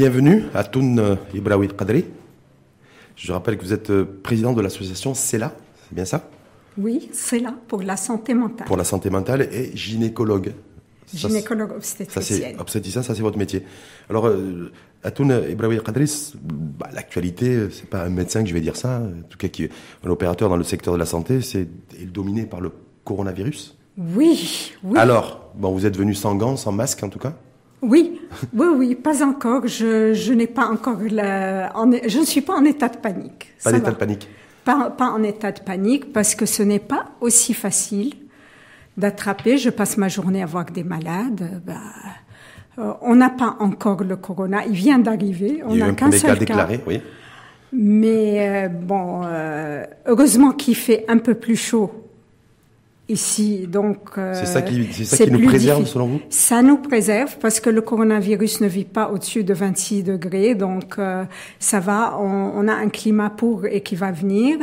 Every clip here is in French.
Bienvenue à Toun Ibraoui Qadri. Je rappelle que vous êtes euh, président de l'association CELA, c'est bien ça? Oui, CELA, pour la santé mentale. Pour la santé mentale et gynécologue. Gynécologue obstétricienne. Ça, obstétricien, ça c'est votre métier. Alors, euh, Atoun Ibraoui Qadri, bah, l'actualité, c'est pas un médecin que je vais dire ça, en tout cas qui est un opérateur dans le secteur de la santé, c'est dominé par le coronavirus? Oui, oui. Alors, bon, vous êtes venu sans gants, sans masque en tout cas? Oui, oui, oui, pas encore. Je, je n'ai pas encore la, je ne suis pas en état de panique. Pas d'état de panique. Pas, pas en état de panique parce que ce n'est pas aussi facile d'attraper. Je passe ma journée à voir des malades. Bah, euh, on n'a pas encore le corona. Il vient d'arriver. On n'a qu'un seul cas. déclaré, oui. Mais euh, bon, euh, heureusement qu'il fait un peu plus chaud ici. Donc, euh, c'est ça qui, c'est ça qui nous préserve selon vous? Ça nous préserve parce que le coronavirus ne vit pas au-dessus de 26 degrés, donc euh, ça va. On, on, a un climat pour et qui va venir.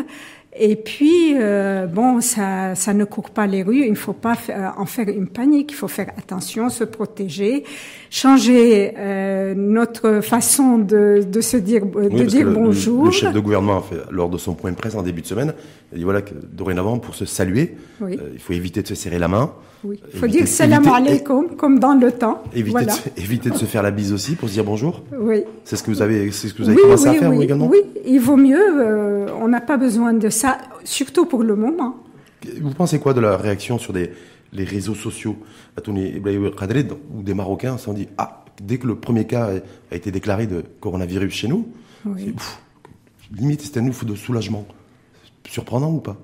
Et puis, euh, bon, ça, ça ne court pas les rues. Il ne faut pas en faire une panique. Il faut faire attention, se protéger, changer euh, notre façon de, de se dire, de dire bonjour. Le, chef de gouvernement, fait, lors de son point de presse en début de semaine, il dit voilà que dorénavant, pour se saluer, euh, il faut éviter de se serrer la main. Oui. Il faut dire salam alaikum, comme dans le temps. Éviter, voilà. de, éviter de se faire la bise aussi pour se dire bonjour. Oui. C'est ce que vous avez, c'est ce que vous avez commencé à faire également. Oui, il vaut mieux. Euh, on n'a pas besoin de ça, surtout pour le moment. Vous pensez quoi de la réaction sur des, les réseaux sociaux où des Marocains se sont dit ah dès que le premier cas a été déclaré de coronavirus chez nous, oui. limite c'était un ouf de soulagement. Surprenant ou pas?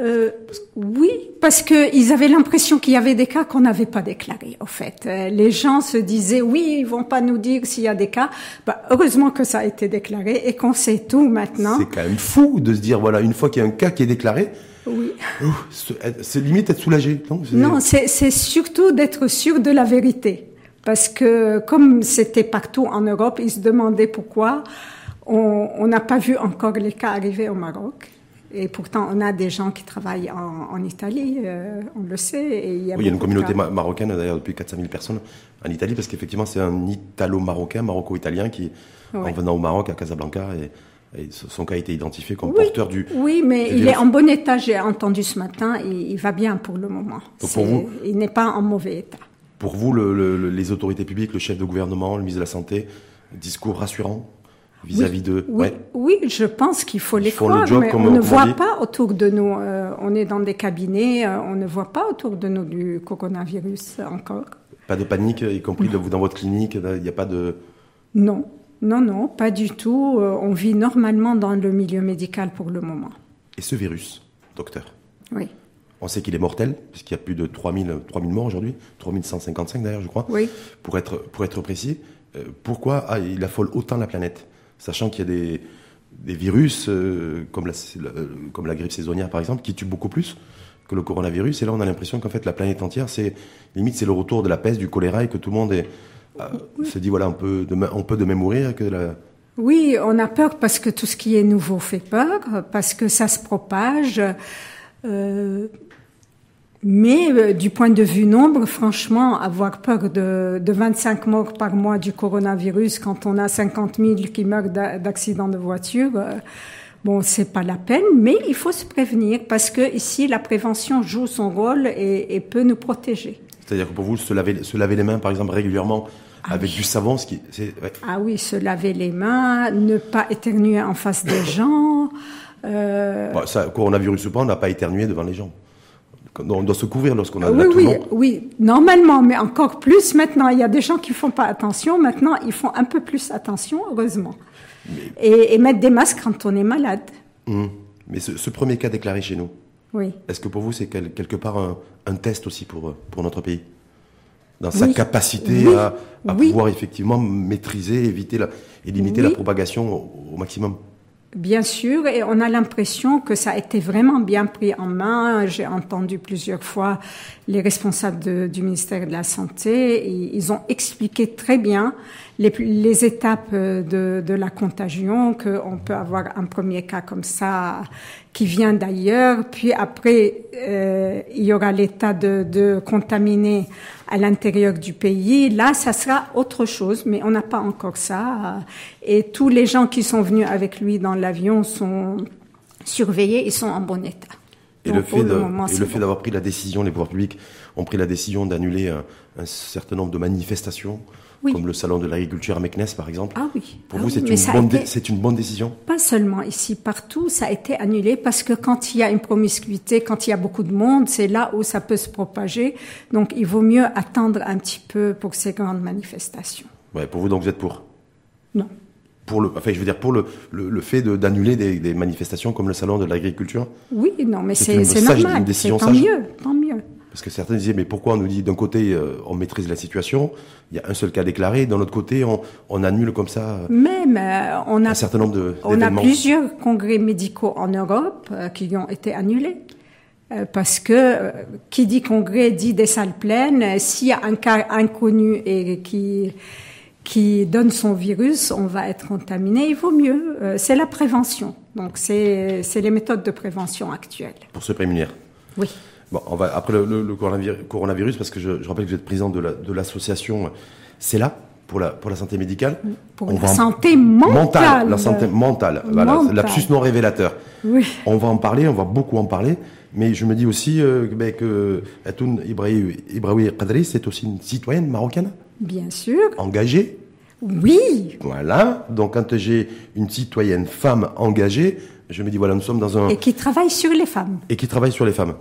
Euh, oui, parce que ils avaient l'impression qu'il y avait des cas qu'on n'avait pas déclarés. En fait, euh, les gens se disaient oui, ils vont pas nous dire s'il y a des cas. Bah, heureusement que ça a été déclaré et qu'on sait tout maintenant. C'est quand même fou de se dire voilà, une fois qu'il y a un cas qui est déclaré, oui. c'est limite être soulagé. Non, c'est surtout d'être sûr de la vérité. Parce que comme c'était partout en Europe, ils se demandaient pourquoi on n'a pas vu encore les cas arriver au Maroc. Et pourtant, on a des gens qui travaillent en, en Italie, euh, on le sait. Et il y a, oui, il y a une communauté marocaine, d'ailleurs, depuis 400 000 personnes en Italie, parce qu'effectivement, c'est un Italo-Marocain, Maroco-Italien, qui, en venant au Maroc, à Casablanca, et, et son cas a été identifié comme oui, porteur du. Oui, mais il est en bon état, j'ai entendu ce matin, il, il va bien pour le moment. Donc pour vous, il n'est pas en mauvais état. Pour vous, le, le, les autorités publiques, le chef de gouvernement, le ministre de la Santé, discours rassurant? Vis-à-vis oui, de. Oui, ouais. oui, je pense qu'il faut les croire, le job mais comme on ne on voit dit. pas autour de nous. euh, on est dans des cabinets, euh, on ne voit pas autour de nous du coronavirus encore. Pas de panique, y compris de dans votre clinique, il n'y a pas de. Non, non, non, pas du tout. Euh, on vit normalement dans le milieu médical pour le moment. Et ce virus, docteur? Oui. On sait qu'il est mortel, puisqu'il y a plus de 3000, 3000 morts aujourd'hui, 3155 d'ailleurs, je crois, Oui. pour être, pour être précis. Pourquoi ah, il affole autant la planète? Sachant qu'il y a des, des virus, euh, comme, la, la- comme la grippe saisonnière par exemple, qui tuent beaucoup plus que le coronavirus. Et là, on a l'impression qu'en fait, la planète entière, c'est limite, c'est le retour de la peste, du choléra, et que tout le monde est, euh, se dit, voilà, on peut, demain, on peut demain mourir, que la, Oui, on a peur parce que tout ce qui est nouveau fait peur, parce que ça se propage. Euh, mais euh, du point de vue nombre, franchement, avoir peur de, de 25 morts par mois du coronavirus quand on a 50 000 qui meurent d'a- d'accidents de voiture, euh, bon, c'est pas la peine, mais il faut se prévenir parce que ici, la prévention joue son rôle et, et peut nous protéger. c'est-à-dire que pour vous, se laver, se laver les mains, par exemple, régulièrement, Ah avec oui. du savon, ce qui, c'est, ouais. Ah oui, se laver les mains, ne pas éternuer en face des gens. Euh, Bon, ça, coronavirus ou pas, on n'a pas éternué devant les gens. On doit se couvrir lorsqu'on a oui, la oui, toulon. oui, normalement, mais encore plus maintenant. Il y a des gens qui font pas attention. Maintenant, ils font un peu plus attention, heureusement. Et, et mettre des masques quand on est malade. Hum. Mais ce, ce premier cas déclaré chez nous, Oui. est-ce que pour vous, c'est quel- quelque part un, un test aussi pour, euh, pour notre pays? Dans sa Oui. capacité Oui. à, à Oui. pouvoir effectivement maîtriser, éviter la, et limiter Oui. la propagation au, au maximum Bien sûr, et on a l'impression que ça a été vraiment bien pris en main. J'ai entendu plusieurs fois les responsables du ministère de la Santé. ils ont expliqué très bien les, les étapes euh, de, de la contagion, qu'on peut avoir un premier cas comme ça qui vient d'ailleurs. Puis après, euh, il y aura l'état de, de contaminer à l'intérieur du pays. Là, ça sera autre chose, mais on n'a pas encore ça. Et tous les gens qui sont venus avec lui dans l'avion sont surveillés, ils sont en bon état. Et le fait, fait d'avoir pris la décision, les pouvoirs publics ont pris la décision d'annuler un, certain nombre de manifestations, comme le salon de l'agriculture à Meknès par exemple. Ah oui. Pour ah vous, c'est une, bonne une bonne décision? Pas seulement ici, partout, ça a été annulé parce que quand il y a une promiscuité, quand il y a beaucoup de monde, c'est là où ça peut se propager. Donc il vaut mieux attendre un petit peu pour ces grandes manifestations. Ouais, pour vous, donc vous êtes pour? Non pour le, enfin, je veux dire pour le, le, fait d'annuler des, des, manifestations comme le salon de l'agriculture? Oui, non, mais c'est normal. Une décision tant mieux, tant mieux. Parce que certains disaient, mais pourquoi on nous dit d'un côté euh, on maîtrise la situation, il y a un seul cas déclaré, d'un autre côté on, on, annule comme ça. Euh, Même euh, on a un certain nombre de. On a plusieurs congrès médicaux en Europe qui ont été annulés. Parce que qui dit congrès dit des salles pleines. S'il y a un cas inconnu et qui qui donne son virus, on va être contaminé. Il vaut mieux. c'est la prévention. Donc c'est les méthodes de prévention actuelles. Pour se prémunir. Oui. Bon, on va après le, le, coronavirus, parce que je, je, rappelle que vous êtes président de l'association la, C'est là pour la, pour la santé médicale. Pour la santé mentale. La santé mentale. Voilà, lapsus non révélateur. Oui. On va en parler, on va beaucoup en parler. Mais je me dis aussi euh, ben, que Atoun Ibraoui Qadri, c'est aussi une citoyenne marocaine. Bien sûr. Engagée. Oui. Voilà. Donc quand j'ai une citoyenne femme engagée, je me dis voilà, nous sommes dans un... Et qui travaille sur les femmes. Et qui travaille sur les femmes.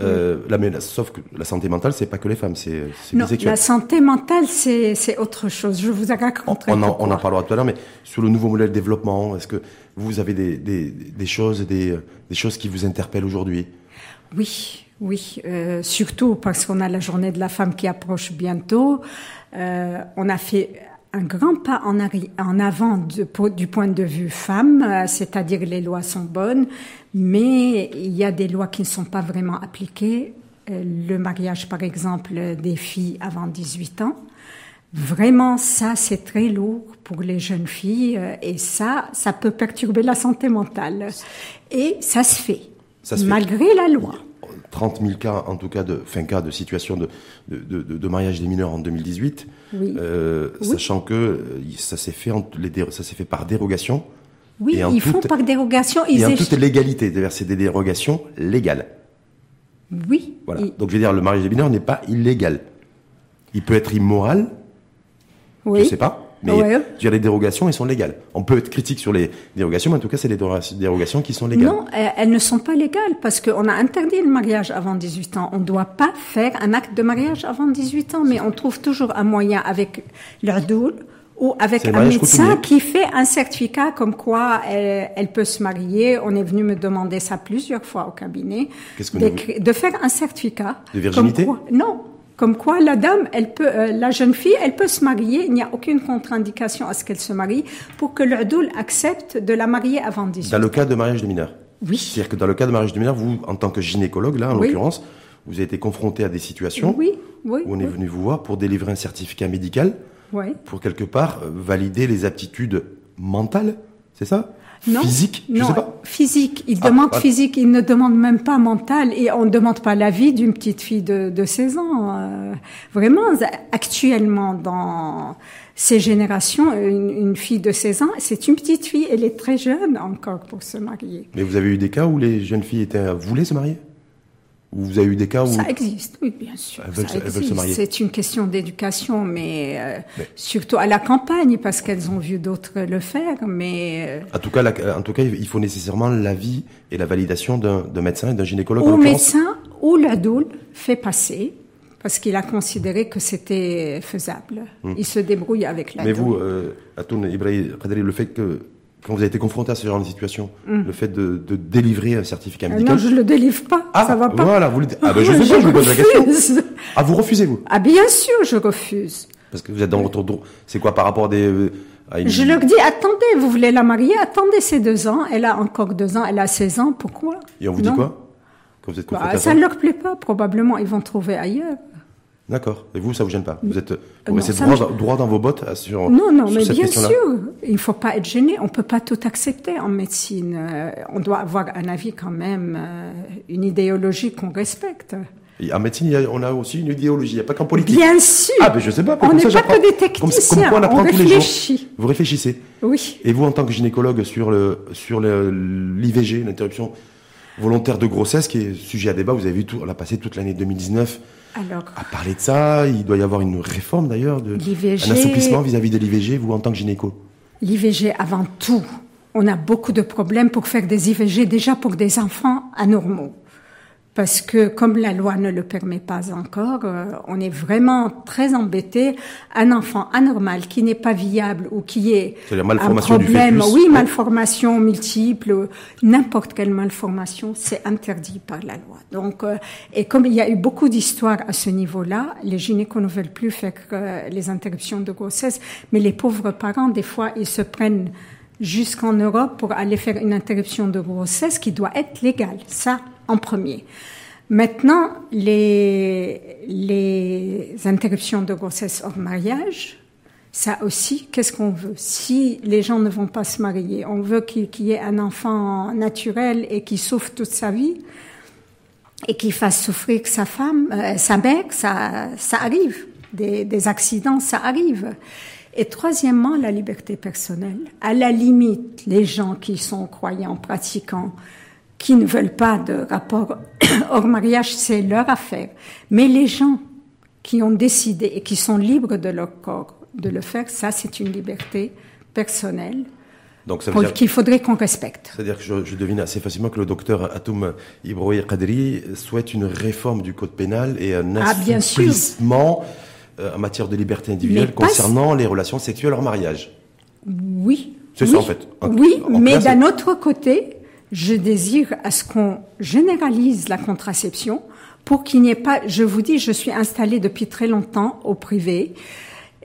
Euh, la, sauf que la santé mentale, c'est pas que les femmes, c'est Non, la santé mentale, c'est autre chose. Je vous ai raconté. On, en, on en parlera tout à l'heure, mais sur le nouveau modèle de développement, est-ce que vous avez des, des, des choses, des, des choses qui vous interpellent aujourd'hui? Oui, oui, euh, surtout parce qu'on a la journée de la femme qui approche bientôt. Euh, on a fait un grand pas en, en avant du point de vue femme, euh, c'est-à-dire les lois sont bonnes, mais il y a des lois qui ne sont pas vraiment appliquées. Euh, le mariage, par exemple, des filles avant 18 ans. Vraiment, ça, c'est très lourd pour les jeunes filles euh, et ça, ça peut perturber la santé mentale. Et ça se fait, ça se malgré la loi. 30 000 cas, en tout cas, de, fin, cas de situation de, de, de, de mariage des mineurs en 2018. Euh, sachant que euh, ça s'est fait, ça s'est fait par dérogation. Oui, ils font par dérogation. Ils et en toute légalité, c'est des dérogations légales. Oui. Voilà. Donc je veux dire, le mariage des mineurs n'est pas illégal. Il peut être immoral. Oui. Je sais pas. Mais dire, les dérogations, elles sont légales. On peut être critique sur les dérogations, mais en tout cas, c'est les dérogations qui sont légales. Non, elles ne sont pas légales parce qu'on a interdit le mariage avant 18 ans. On ne doit pas faire un acte de mariage avant 18 ans, mais on trouve toujours un moyen avec l'urdoul ou avec un médecin qui fait un certificat comme quoi elle, peut se marier. On est venu me demander ça plusieurs fois au cabinet. Que de faire un certificat. De virginité Non, comme quoi la dame, elle peut, euh, la jeune fille, elle peut se marier. Il n'y a aucune contre-indication à ce qu'elle se marie pour que l'Udoul accepte de la marier avant 18 Dans le cas de mariage de mineur Oui. C'est-à-dire que dans le cas de mariage de mineur, vous, en tant que gynécologue, là, en l'occurrence, vous avez été confronté à des situations oui, oui, où on est venu vous voir pour délivrer un certificat médical, pour quelque part euh, valider les aptitudes mentales, c'est ça? Non, physique je sais pas. physique. Il ah, demande ah. physique, il ne demande même pas mental et on ne demande pas l'avis d'une petite fille de, de 16 ans. Euh, vraiment, actuellement, dans ces générations, une, une, fille de 16 ans, c'est une petite fille, elle est très jeune encore pour se marier. Mais vous avez eu des cas où les jeunes filles étaient, voulaient se marier? Vous avez eu des cas où... Ça existe, oui, bien sûr. C'est une question d'éducation, mais, euh, surtout à la campagne, parce qu'elles ont vu d'autres le faire, mais... Euh, en, tout cas, en tout cas, il faut nécessairement l'avis et la validation d'un médecin et d'un gynécologue. Ou médecin, ou l'adulte fait passer, parce qu'il a considéré que c'était faisable. Hmm. Il se débrouille avec l'adulte. Mais vous, euh, Atoun Ibrahim le fait que quand vous avez été confronté à ce genre de situation, mm. le fait de, de, délivrer un certificat médical. non, je le délivre pas. Ah, ça va pas. Voilà, vous le Ah, ben je sais pas, je, vous pose la question. Ah, vous refusez, vous Ah, bien sûr, je refuse. Parce que vous êtes dans votre droit. C'est quoi par rapport à des. Euh, je leur dis, attendez, vous voulez la marier, attendez ces deux ans. Elle a encore deux ans, elle a 16 ans, pourquoi Et on vous dit quoi Quand vous êtes bah, Ça ne leur plaît pas, probablement, ils vont trouver ailleurs. D'accord. Et vous, ça vous gêne pas Vous êtes, vous non, restez droit, me- droit dans vos bottes sur, Non, non, sur mais cette bien sûr, il faut pas être gêné. On peut pas tout accepter en médecine. Euh, on doit avoir un avis quand même, euh, une idéologie qu'on respecte. Et En médecine, a- on a aussi une idéologie. Il n'y a pas qu'en politique. Bien sûr. Ah, ben je sais pas. on comme n'est pas que des Comme, techniciens. comme quoi on apprend on tous les jours. Vous réfléchissez. Oui. Et vous, en tant que gynécologue, sur le sur l'IVG, l'interruption volontaire de grossesse, qui est sujet à débat, vous avez vu, tout, on a passé toute l'année 2019 Alors, à parler de ça. Il doit y avoir une réforme d'ailleurs, de, L'IVG. un assouplissement vis-à-vis de l'IVG, vous en tant que gynéco. l'IVG avant tout. On a beaucoup de problèmes pour faire des IVG déjà pour des enfants anormaux. Parce que comme la loi ne le permet pas encore, euh, on est vraiment très embêté. Un enfant anormal qui n'est pas viable ou qui est C'est-à-dire un du problème, oui, malformation multiple, n'importe quelle malformation, c'est interdit par la loi. Donc, euh, et comme il y a eu beaucoup d'histoires à ce niveau-là, les gynécos ne veulent plus faire euh, les interruptions de grossesse, mais les pauvres parents, des fois, ils se prennent jusqu'en Europe pour aller faire une interruption de grossesse qui doit être légale. Ça, en premier. Maintenant, les, les interruptions de grossesse hors mariage, ça aussi, qu'est-ce qu'on veut? Si les gens ne vont pas se marier, on veut qu'il qu'il y ait un enfant naturel et qui souffre toute sa vie et qui fasse souffrir sa femme, euh, sa mère, ça, ça arrive. Des, des accidents, ça arrive. Et troisièmement, la liberté personnelle. À la limite, les gens qui sont croyants, pratiquants, qui ne veulent pas de rapport hors mariage, c'est leur affaire. Mais les gens qui ont décidé et qui sont libres de leur corps de le faire, ça c'est une liberté personnelle Donc ça veut pour- dire, qu'il faudrait qu'on respecte. c'est-à-dire que je, je devine assez facilement que le docteur Atoum Ibroui Kadri souhaite une réforme du code pénal et un Ah, assouplissement euh, en matière de liberté individuelle Mais pas- concernant les relations sexuelles hors mariage. Oui. C'est oui, ça, en fait. En- Oui, en mais d'un autre côté, je désire à ce qu'on généralise la contraception pour qu'il n'y ait pas. Je vous dis, je suis installée depuis très longtemps au privé.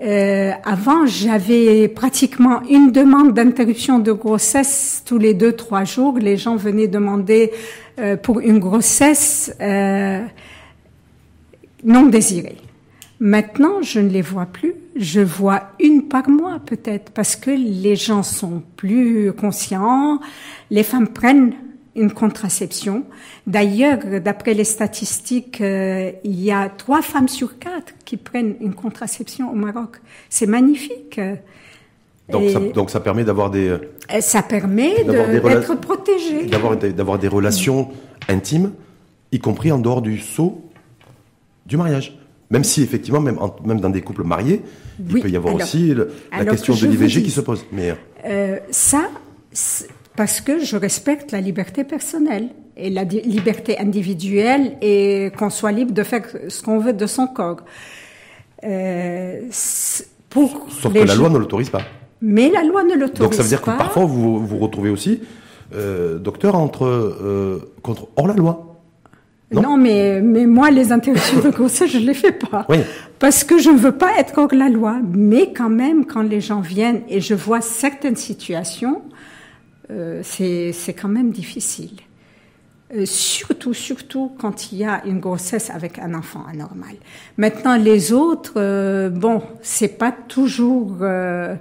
Euh, avant, j'avais pratiquement une demande d'interruption de grossesse tous les deux trois jours. Les gens venaient demander euh, pour une grossesse euh, non désirée. Maintenant, je ne les vois plus. Je vois une par mois peut-être parce que les gens sont plus conscients. Les femmes prennent une contraception. D'ailleurs, d'après les statistiques, euh, il y a trois femmes sur quatre qui prennent une contraception au Maroc. C'est magnifique. Donc, ça, donc ça permet d'avoir des, Et ça permet D'avoir de- d'être protégé. d'avoir d'avoir des relations intimes, y compris en dehors du sceau du mariage. Même si effectivement, même, en- même dans des couples mariés, il peut y avoir alors- aussi le- la question que de l'IVG qui se pose. Mais euh, ça, parce que je respecte la liberté personnelle et la liberté individuelle et qu'on soit libre de faire ce qu'on veut de son corps. Euh, pour sauf que la loi ne l'autorise pas. Mais la loi ne l'autorise pas. Donc ça veut dire que parfois vous vous retrouvez aussi, euh, docteur, entre euh, contre hors la loi. Non, Non mais, mais moi, les interruptions de grossesse, je ne les fais pas. Oui. Parce que je ne veux pas être hors la loi. Mais quand même, quand les gens viennent et je vois certaines situations, euh, c'est c'est quand même difficile. Euh, surtout, surtout quand il y a une grossesse avec un enfant anormal. Maintenant, les autres, euh, bon, c'est pas toujours, euh,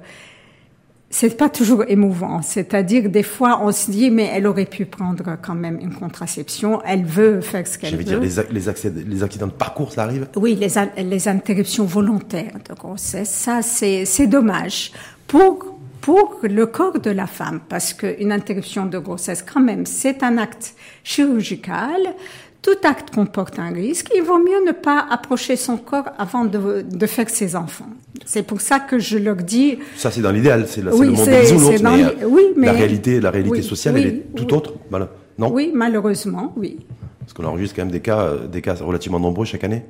c'est pas toujours émouvant. C'est-à-dire, des fois, on se dit, mais elle aurait pu prendre quand même une contraception. Elle veut faire ce qu'elle veut. dire les, ac- les, accès- les accidents de parcours, ça arrive? Oui, les, les interruptions volontaires de grossesse, ça c'est c'est dommage pour pour le corps de la femme parce qu'une interruption de grossesse quand même c'est un acte chirurgical. Tout acte comporte un risque. Il vaut mieux ne pas approcher son corps avant de, de faire ses enfants. C'est pour ça que je leur dis Ça c'est dans l'idéal, c'est Oui, le monde bisounours, mais, euh, oui, mais- la réalité, la réalité oui, sociale, oui, elle est tout autre. Voilà. Non oui, malheureusement, oui. Parce qu'on enregistre quand même des cas, euh, des cas relativement nombreux chaque année.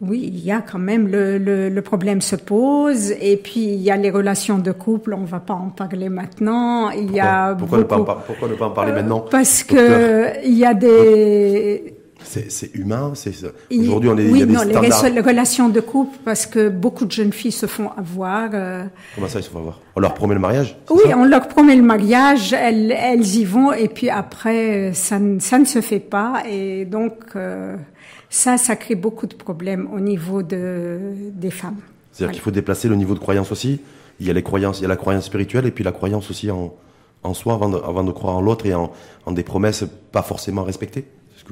Oui, il y a quand même le, le, le problème se pose et puis il y a les relations de couple. On va pas en parler maintenant. Il y a pourquoi, ne pas pourquoi ne pas en parler Euh, maintenant Parce docteur que il y a des C'est humain. c'est Aujourd'hui, on est, il oui y a des non les, standards. res- les relations de couple parce que beaucoup de jeunes filles se font avoir. euh, Comment ça, ils se font avoir? On leur promet le mariage oui, ça? on leur promet le mariage, elles, elles y vont et puis après ça, ne- ça ne se fait pas et donc euh, Ça, ça crée beaucoup de problèmes au niveau de, des femmes. C'est-à-dire Voilà. qu'il faut déplacer le niveau de croyance aussi. Il y a les croyances, il y a la croyance spirituelle et puis la croyance aussi en, en soi avant de, avant de croire en l'autre et en, en des promesses pas forcément respectées.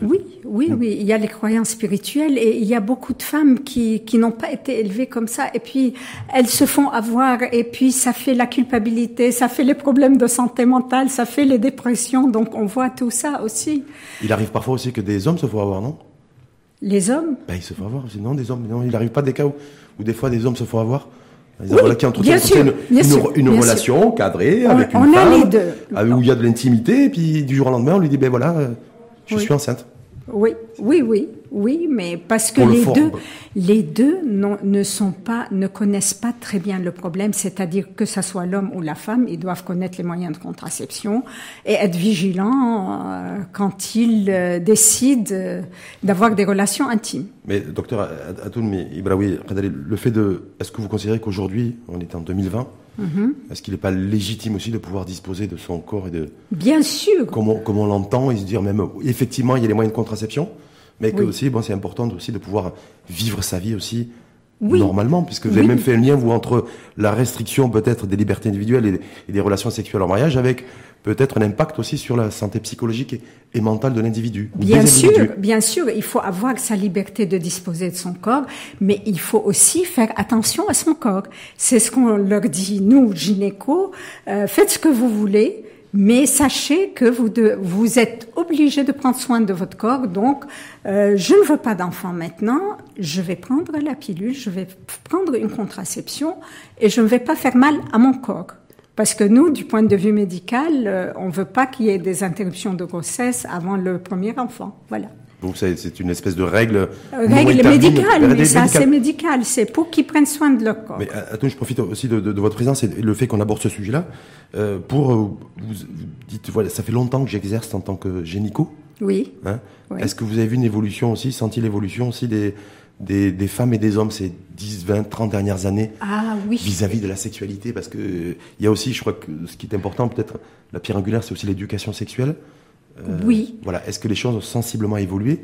Oui, oui, oui. Il y a les croyances spirituelles et il y a beaucoup de femmes qui, qui n'ont pas été élevées comme ça et puis elles se font avoir et puis ça fait la culpabilité, ça fait les problèmes de santé mentale, ça fait les dépressions. Donc on voit tout ça aussi. Il arrive parfois aussi que des hommes se font avoir, non? Les hommes, ben, Ils se font avoir non Des hommes, non Il arrive pas des cas où, où des fois des hommes se font avoir Ils Oui, voilà, qui entretiennent, une, sûr, une bien relation cadrée On- avec une on a femme, les deux. où il y a de l'intimité, et puis du jour au lendemain, on lui dit, ben voilà, euh, je Oui. suis enceinte. Oui, oui, oui, oui, mais parce que les deux, les deux non- ne sont pas, ne connaissent pas très bien le problème, c'est-à-dire que ça soit l'homme ou la femme, ils doivent connaître les moyens de contraception et être vigilants euh, quand ils euh, décident euh, d'avoir des relations intimes. Mais docteur Atoun Ibraoui, le fait de, est-ce que vous considérez qu'aujourd'hui, on est en 2020, Mhm. est-ce qu'il n'est pas légitime aussi de pouvoir disposer de son corps et de Bien sûr, comme on, l'entend et se dire même effectivement il y a les moyens de contraception, mais que Oui. aussi bon c'est important aussi de pouvoir vivre sa vie aussi Oui. normalement puisque vous avez même fait un lien vous entre la restriction peut-être des libertés individuelles et, et des relations sexuelles en mariage avec peut-être un impact aussi sur la santé psychologique et, et mentale de l'individu. Bien sûr, bien sûr, il faut avoir sa liberté de disposer de son corps, mais il faut aussi faire attention à son corps. C'est ce qu'on leur dit, nous, gynéco, euh, faites ce que vous voulez, mais sachez que vous, de- vous êtes obligé de prendre soin de votre corps. Donc, euh, je ne veux pas d'enfant maintenant, je vais prendre la pilule, je vais prendre une contraception et je ne vais pas faire mal à mon corps. Parce que nous, du point de vue médical, euh, on veut pas qu'il y ait des interruptions de grossesse avant le premier enfant. Voilà. Donc c'est c'est une espèce de règle. non Règle médicale, mais c'est assez médicale. médical. C'est pour qu'ils prennent soin de leur corps. Mais euh, attends, je profite aussi de, de- de votre présence et le fait qu'on aborde ce sujet-là euh, pour euh, vous, vous dites voilà ça fait longtemps que j'exerce en tant que. Oui. Hein Oui. Est-ce que vous avez vu une évolution aussi, senti l'évolution aussi des, des, des femmes et des hommes ces 10, 20, 30 dernières années Ah oui. vis-à-vis de la sexualité? Parce que euh, il y a aussi, je crois que ce qui est important, peut-être la pierre angulaire, c'est aussi l'éducation sexuelle. Euh, Oui. Voilà. Est-ce que les choses ont sensiblement évolué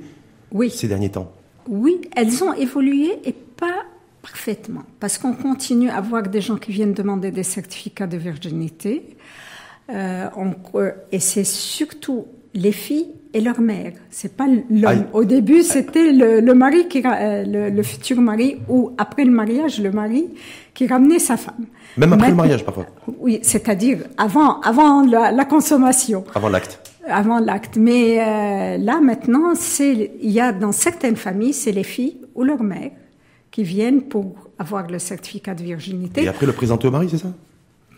Oui. ces derniers temps? Oui, elles ont évolué et pas parfaitement. Parce qu'on continue à voir des gens qui viennent demander des certificats de virginité. Euh, on- euh, et c'est surtout les filles et leur mère. C'est pas l'homme. Au début, c'était le, le mari qui, le, le futur mari ou après le mariage, le mari qui ramenait sa femme. Même après le mariage, parfois, Oui, c'est-à-dire avant, avant la, la consommation avant l'acte. Avant l'acte. Mais euh, là, maintenant, c'est, il y a dans certaines familles, c'est les filles ou leur mère qui viennent pour avoir le certificat de virginité Et après le présenter au mari, c'est ça?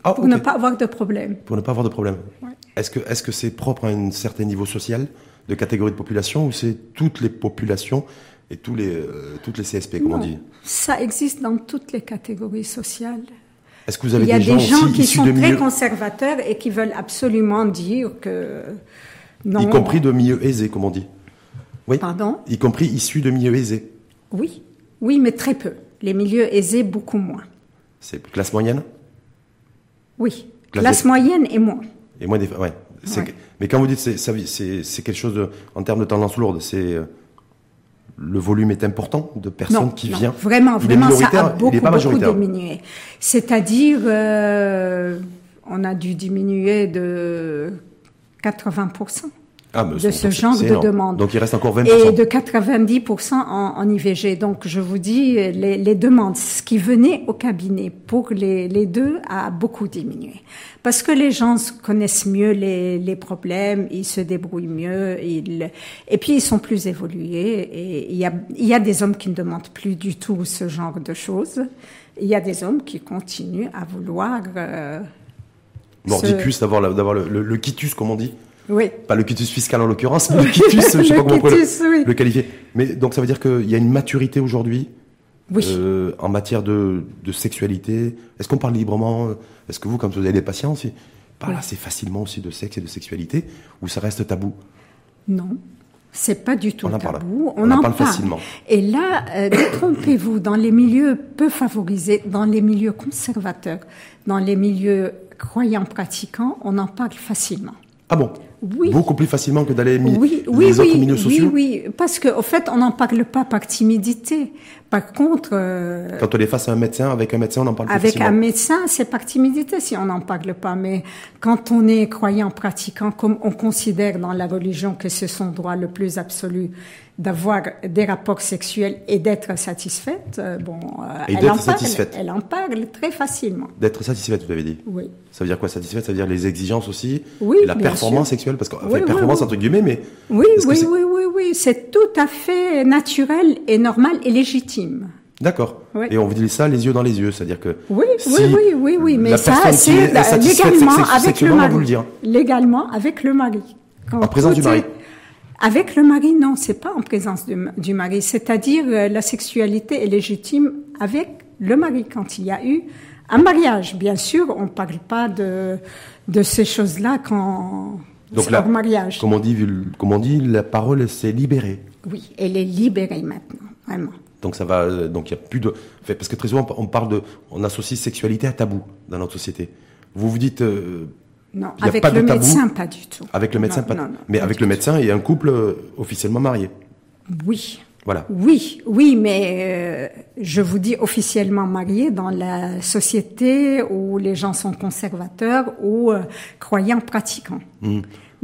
Ah, pour ne pas avoir de problème. Pour ne pas avoir de problème. Ouais. Est-ce que est-ce que c'est propre à un certain niveau social, de catégorie de population, ou c'est toutes les populations et tous les euh, toutes les CSP, comme on dit? Ça existe dans toutes les catégories sociales. Est-ce que vous avez Il y a des des gens, qui sont très conservateurs et qui veulent absolument dire que non. y compris de milieux aisés, comme on dit Oui. Pardon? Y compris issus de milieux aisés. Oui, oui, mais très peu. Les milieux aisés, beaucoup moins. C'est classe moyenne? Oui, Classe moyenne et moins. et moins des ouais. Mais quand vous dites c'est quelque chose de, en termes de tendance lourde, c'est euh, le volume est important de personnes non, qui viennent. Vraiment, Il vraiment, ça a beaucoup, pas beaucoup majoritaire. diminué. C'est-à-dire, euh, on a dû diminuer de 80% Ah, de ce genre de demande. Donc il reste encore 20%. et de 90% en, en IVG. Donc, je vous dis, les, les demandes, ce qui venait au cabinet pour les, les deux a beaucoup diminué. Parce que les gens se connaissent mieux les, les problèmes, ils se débrouillent mieux, ils, et puis ils sont plus évolués. Et il y a, il y a des hommes qui ne demandent plus du tout ce genre de choses. Il y a des hommes qui continuent à vouloir. euh, Mordicus, d'avoir la- d'avoir le, le, le quitus, comme on dit. Oui. Pas le quitus fiscal en l'occurrence, mais le quitus, je sais Le pas comment quitus, oui. le, le qualifier. Mais donc ça veut dire qu'il y a une maturité aujourd'hui Oui. euh, en matière de, de sexualité. Est-ce qu'on parle librement Est-ce que vous, quand vous avez des patients aussi, parlez assez facilement aussi de sexe et de sexualité ou ça reste tabou? Non, c'est pas du tout On tabou. On en parle facilement. Et là, euh, détrompez-vous, dans les milieux peu favorisés, dans les milieux conservateurs, dans les milieux croyants pratiquants, on en parle facilement. Ah bon? Oui. Beaucoup plus facilement que d'aller mi- Oui, les oui, autres oui, milieux sociaux. oui, oui, parce qu'au fait, on n'en parle pas par timidité. Par contre, euh, Quand on est face à un médecin, avec un médecin, on en parle avec un médecin, c'est par timidité si on n'en parle pas. Mais quand on est croyant, pratiquant, comme on considère dans la religion que c'est son droit le plus absolu d'avoir des rapports sexuels et d'être satisfaite, euh, bon, euh, Et elle en parle, elle en parle très facilement. D'être satisfaite, vous avez dit. Oui. Ça veut dire quoi satisfaite? Ça veut dire les exigences aussi Oui, et la performance sûr. sexuelle parce que enfin, Oui, oui, performance oui. entre guillemets mais Oui, oui, oui, oui, oui, c'est tout à fait naturel et normal et légitime. d'accord. Oui. Et on vous dit ça les yeux dans les yeux, c'est-à-dire que Oui, si oui, oui, oui, oui, mais ça, c'est légalement avec le mari. vous le dire. Légalement avec le mari. Quand En présence du mari. est- Avec le mari, non, c'est pas en présence du, du mari. C'est-à-dire euh, la sexualité est légitime avec le mari quand il y a eu un mariage. Bien sûr, on parle pas de de ces choses-là quand donc là, mariage. comme on dit, comme on dit, la parole s'est libérée. Oui, elle est libérée maintenant, vraiment. Donc ça va, euh, donc il y a plus de, parce que très souvent on parle de, on associe sexualité à tabou dans notre société. Vous vous dites euh, Non, Il y a avec pas de le tabou médecin, pas du tout. avec le médecin, Non, pas- non, non, mais pas avec le médecin et un couple euh, officiellement marié. Oui. Voilà. Oui, oui, mais euh, je vous dis officiellement marié dans la société où les gens sont conservateurs ou euh, croyants pratiquants. Hmm.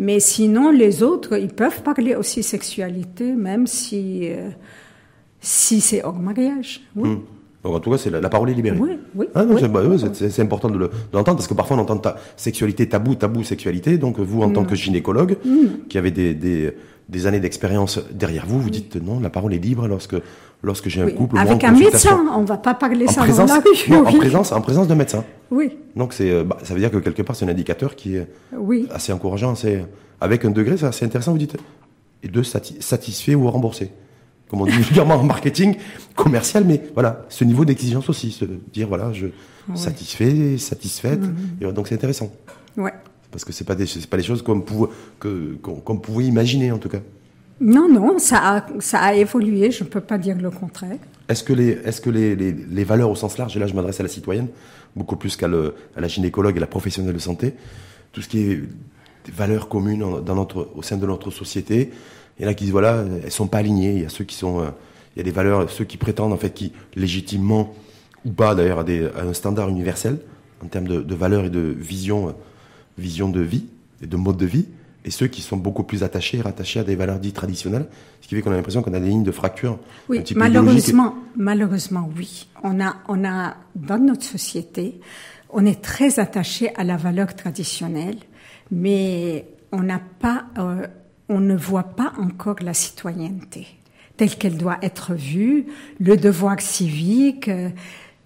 Mais sinon, les autres, ils peuvent parler aussi sexualité, même si euh, si c'est hors mariage. Oui. Hmm. Donc en tout cas, c'est la, la parole est libérée. Oui, oui, Ah non, oui. c'est bah, c'est- important de le- de l'entendre parce que parfois on entend ta sexualité tabou, tabou, sexualité. Donc vous, en tant que gynécologue, qui avez des, des, des années d'expérience derrière vous, vous dites non, la parole est libre lorsque lorsque j'ai un Oui. couple. Avec un médecin, on va pas parler En ça présence, dans la rue. non, en présence, en présence d'un médecin. oui, Donc c'est, euh, bah, ça veut dire que quelque part c'est un indicateur qui est oui. assez encourageant, assez, avec un degré, c'est assez intéressant. Vous dites et de sati- satisfait ou remboursé, comme on dit vulgairement en marketing commercial, mais voilà, ce niveau d'exigence aussi, se dire voilà, je satisfait, satisfaite, Mm-hmm. et, euh, donc c'est intéressant Ouais. parce que c'est pas des, c'est pas des choses comme pouvait, qu'on qu'on pouvait imaginer en tout cas. Non, non, ça a, ça a évolué, je ne peux pas dire le contraire. Est-ce que, les, est-ce que les, les, valeurs au sens large, et là je m'adresse à la citoyenne, beaucoup plus qu'à à la gynécologue et la professionnelle de santé, tout ce qui est valeurs communes dans notre, au sein de notre société, il y en a qui disent voilà, elles sont pas alignées, il y a ceux qui sont, euh, il y a des valeurs, ceux qui prétendent en fait, qui légitimement, ou pas d'ailleurs, à, des, à un standard universel, en termes de, de valeurs et de vision, vision de vie, et de mode de vie, et ceux qui sont beaucoup plus attachés rattachés à des valeurs dites traditionnelles, ce qui fait qu'on a l'impression qu'on a des lignes de fracture un Oui, peu malheureusement, malheureusement, oui. On a, on a, dans notre société, on est très attaché à la valeur traditionnelle, mais on n'a pas, euh, on ne voit pas encore la citoyenneté telle qu'elle doit être vue, le devoir civique. euh,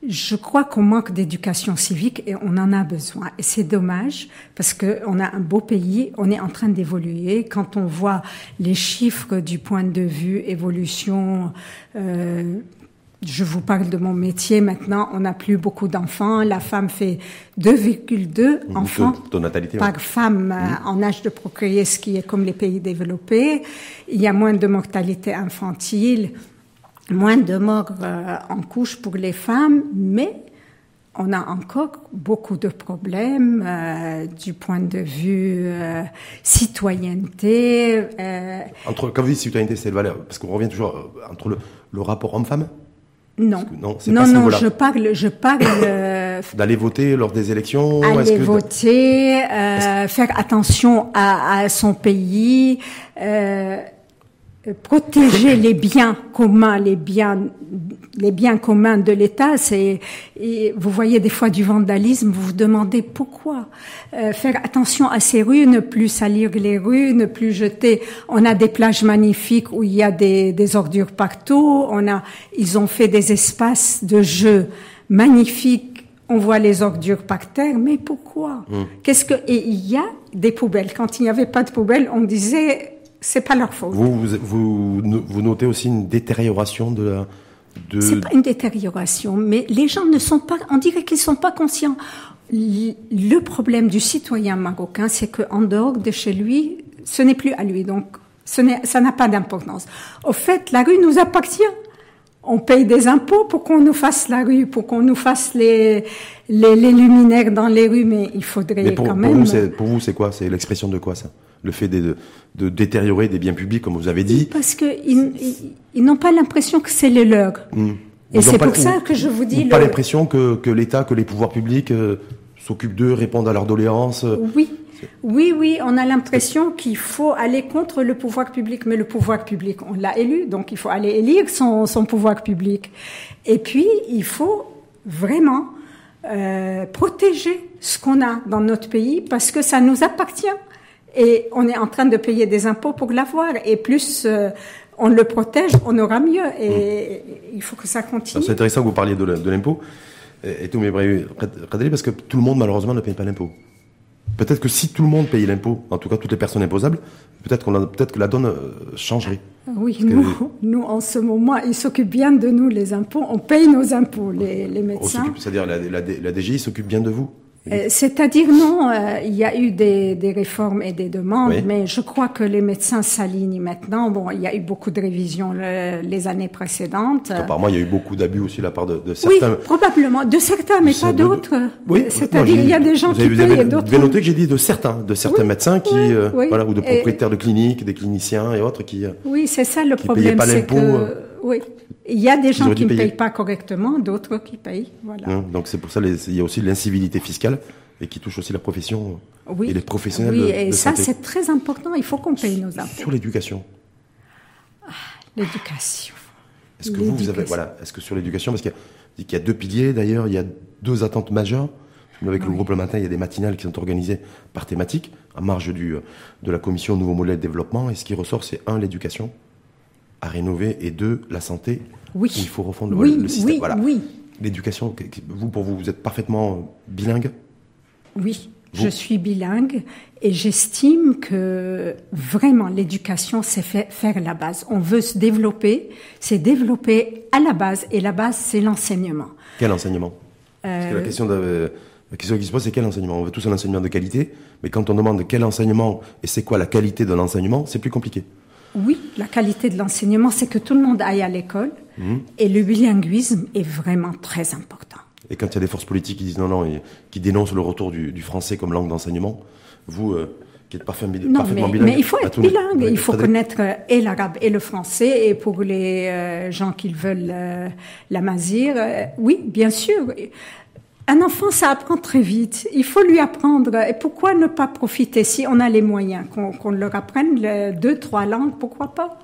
je crois qu'on manque d'éducation civique et on en a besoin. Et c'est dommage parce que on a un beau pays, on est en train d'évoluer. Quand on voit les chiffres du point de vue évolution, euh, je vous parle de mon métier maintenant, on n'a plus beaucoup d'enfants. La femme fait 2,2 Mhm, enfants de natalité, par ouais. femme euh, en âge de procréer, ce qui est comme les pays développés. Il y a moins de mortalité infantile, moins de morts euh, en couche pour les femmes, mais on a encore beaucoup de problèmes euh, du point de vue euh, citoyenneté. Entre, quand vous dites citoyenneté, c'est le valeur, parce qu'on revient toujours entre le, le rapport homme-femme, non, non, non, pas je parle, je parle euh, d'aller voter lors des élections. aller que- voter, euh, faire attention à, à son pays, euh, protéger les biens communs, les biens, les biens communs de l'État. C'est, et vous voyez des fois du vandalisme, vous vous demandez pourquoi. Euh, faire attention à ces rues, ne plus salir les rues, ne plus jeter. On a des plages magnifiques où il y a des, des ordures partout. On a, ils ont fait des espaces de jeu magnifiques on voit les ordures par terre, mais pourquoi? Qu'est-ce que et il y a des poubelles. Quand il n'y avait pas de poubelles, on disait c'est pas leur faute. Vous, vous, vous, no- vous notez aussi une détérioration de la. De... C'est pas une détérioration, mais les gens ne sont pas. On dirait qu'ils sont pas conscients. Le problème du citoyen marocain, c'est qu'en dehors de chez lui, ce n'est plus à lui. Donc, ce n'est, ça n'a pas d'importance. Au fait, la rue nous appartient. On paye des impôts pour qu'on nous fasse la rue, pour qu'on nous fasse les, les, les luminaires dans les rues, mais il faudrait Mais pour, quand même. pour vous, c'est quoi? C'est l'expression de quoi ça? Le fait de, de détériorer des biens publics, comme vous avez dit. Parce qu'ils ils, n'ont pas l'impression que c'est les leurs. Hmm. Et c'est pour ça que je vous dis. Ils n'ont pas l'impression que, que l'État, que les pouvoirs publics euh, s'occupent d'eux, répondent à leurs doléances. Euh. Oui. Oui, oui, on a l'impression qu'il faut aller contre le pouvoir public, mais le pouvoir public, on l'a élu, donc il faut aller élire son, son pouvoir public. Et puis, il faut vraiment euh, protéger ce qu'on a dans notre pays parce que ça nous appartient. Et on est en train de payer des impôts pour l'avoir. Et plus euh, on le protège, on aura mieux. Et il faut que ça continue. C'est intéressant que vous parliez de l'impôt. Et tout, mais parce que tout le monde, malheureusement, ne paye pas l'impôt. Peut-être que si tout le monde payait l'impôt, en tout cas toutes les personnes imposables, peut-être qu'on peut-être que la donne euh, changerait. Oui, nous, nous, en ce moment, ils s'occupent bien de nous, les impôts. On paye nos impôts, les, les médecins. C'est-à-dire la, la, la DGI s'occupe bien de vous euh, c'est-à-dire non, euh, il y a eu des, des réformes et des demandes, mais je crois que les médecins s'alignent maintenant. Bon, il y a eu beaucoup de révisions les années précédentes. Apparemment, il y a eu beaucoup d'abus aussi de la part de, de certains. Oui, probablement de certains, mais pas d'autres. Oui, c'est-à-dire il y a des gens qui payent et d'autres. Vous avez noté que j'ai dit de certains, de certains médecins qui, euh, voilà, ou de propriétaires de cliniques, des cliniciens et autres qui. Oui, c'est ça le problème, c'est que oui. Il y a des gens qui ne payent pas correctement, d'autres qui payent. Voilà. Hein, donc c'est pour ça il y a aussi l'incivilité fiscale et qui touche aussi la profession oui. et les professionnels. Oui, et ça c'est très important. Il faut qu'on paye nos impôts. Sur l'éducation. Ah, l'éducation. Est-ce que vous, vous avez voilà, est-ce que sur l'éducation parce qu'il y, y, a deux piliers d'ailleurs, il y a deux attentes majeures. Avec le groupe le matin, il y a des matinales qui sont organisées par thématique, en marge du, de la commission Nouveau Modèle de Développement. Et ce qui ressort, c'est un, l'éducation, à rénover et deux, la santé. Oui. il faut refondre le, système. Oui, voilà. oui. L'éducation, vous, pour vous, vous êtes parfaitement bilingue? Oui, je suis bilingue et j'estime que vraiment l'éducation, c'est faire la base. On veut se développer, c'est développer à la base et la base, c'est l'enseignement. Quel enseignement? Parce que la euh, question de, la question qui se pose, c'est quel enseignement? On veut tous un enseignement de qualité, mais quand on demande quel enseignement et c'est quoi la qualité de l'enseignement, c'est plus compliqué. Oui, la qualité de l'enseignement, c'est que tout le monde aille à l'école. Mhm. Et le bilinguisme est vraiment très important. Et quand il y a des forces politiques qui disent non, non, et qui dénoncent le retour du, français comme langue d'enseignement, vous, euh, qui êtes parfaitement, non, mais, bilingue. Mais il faut être bilingue, il faut connaître euh, et l'arabe et le français. Et pour les euh, gens qui veulent la mazir, oui, bien sûr. Un enfant, ça apprend très vite. Il faut lui apprendre. Et pourquoi ne pas profiter si on a les moyens, qu'on leur apprenne deux, trois langues, pourquoi pas?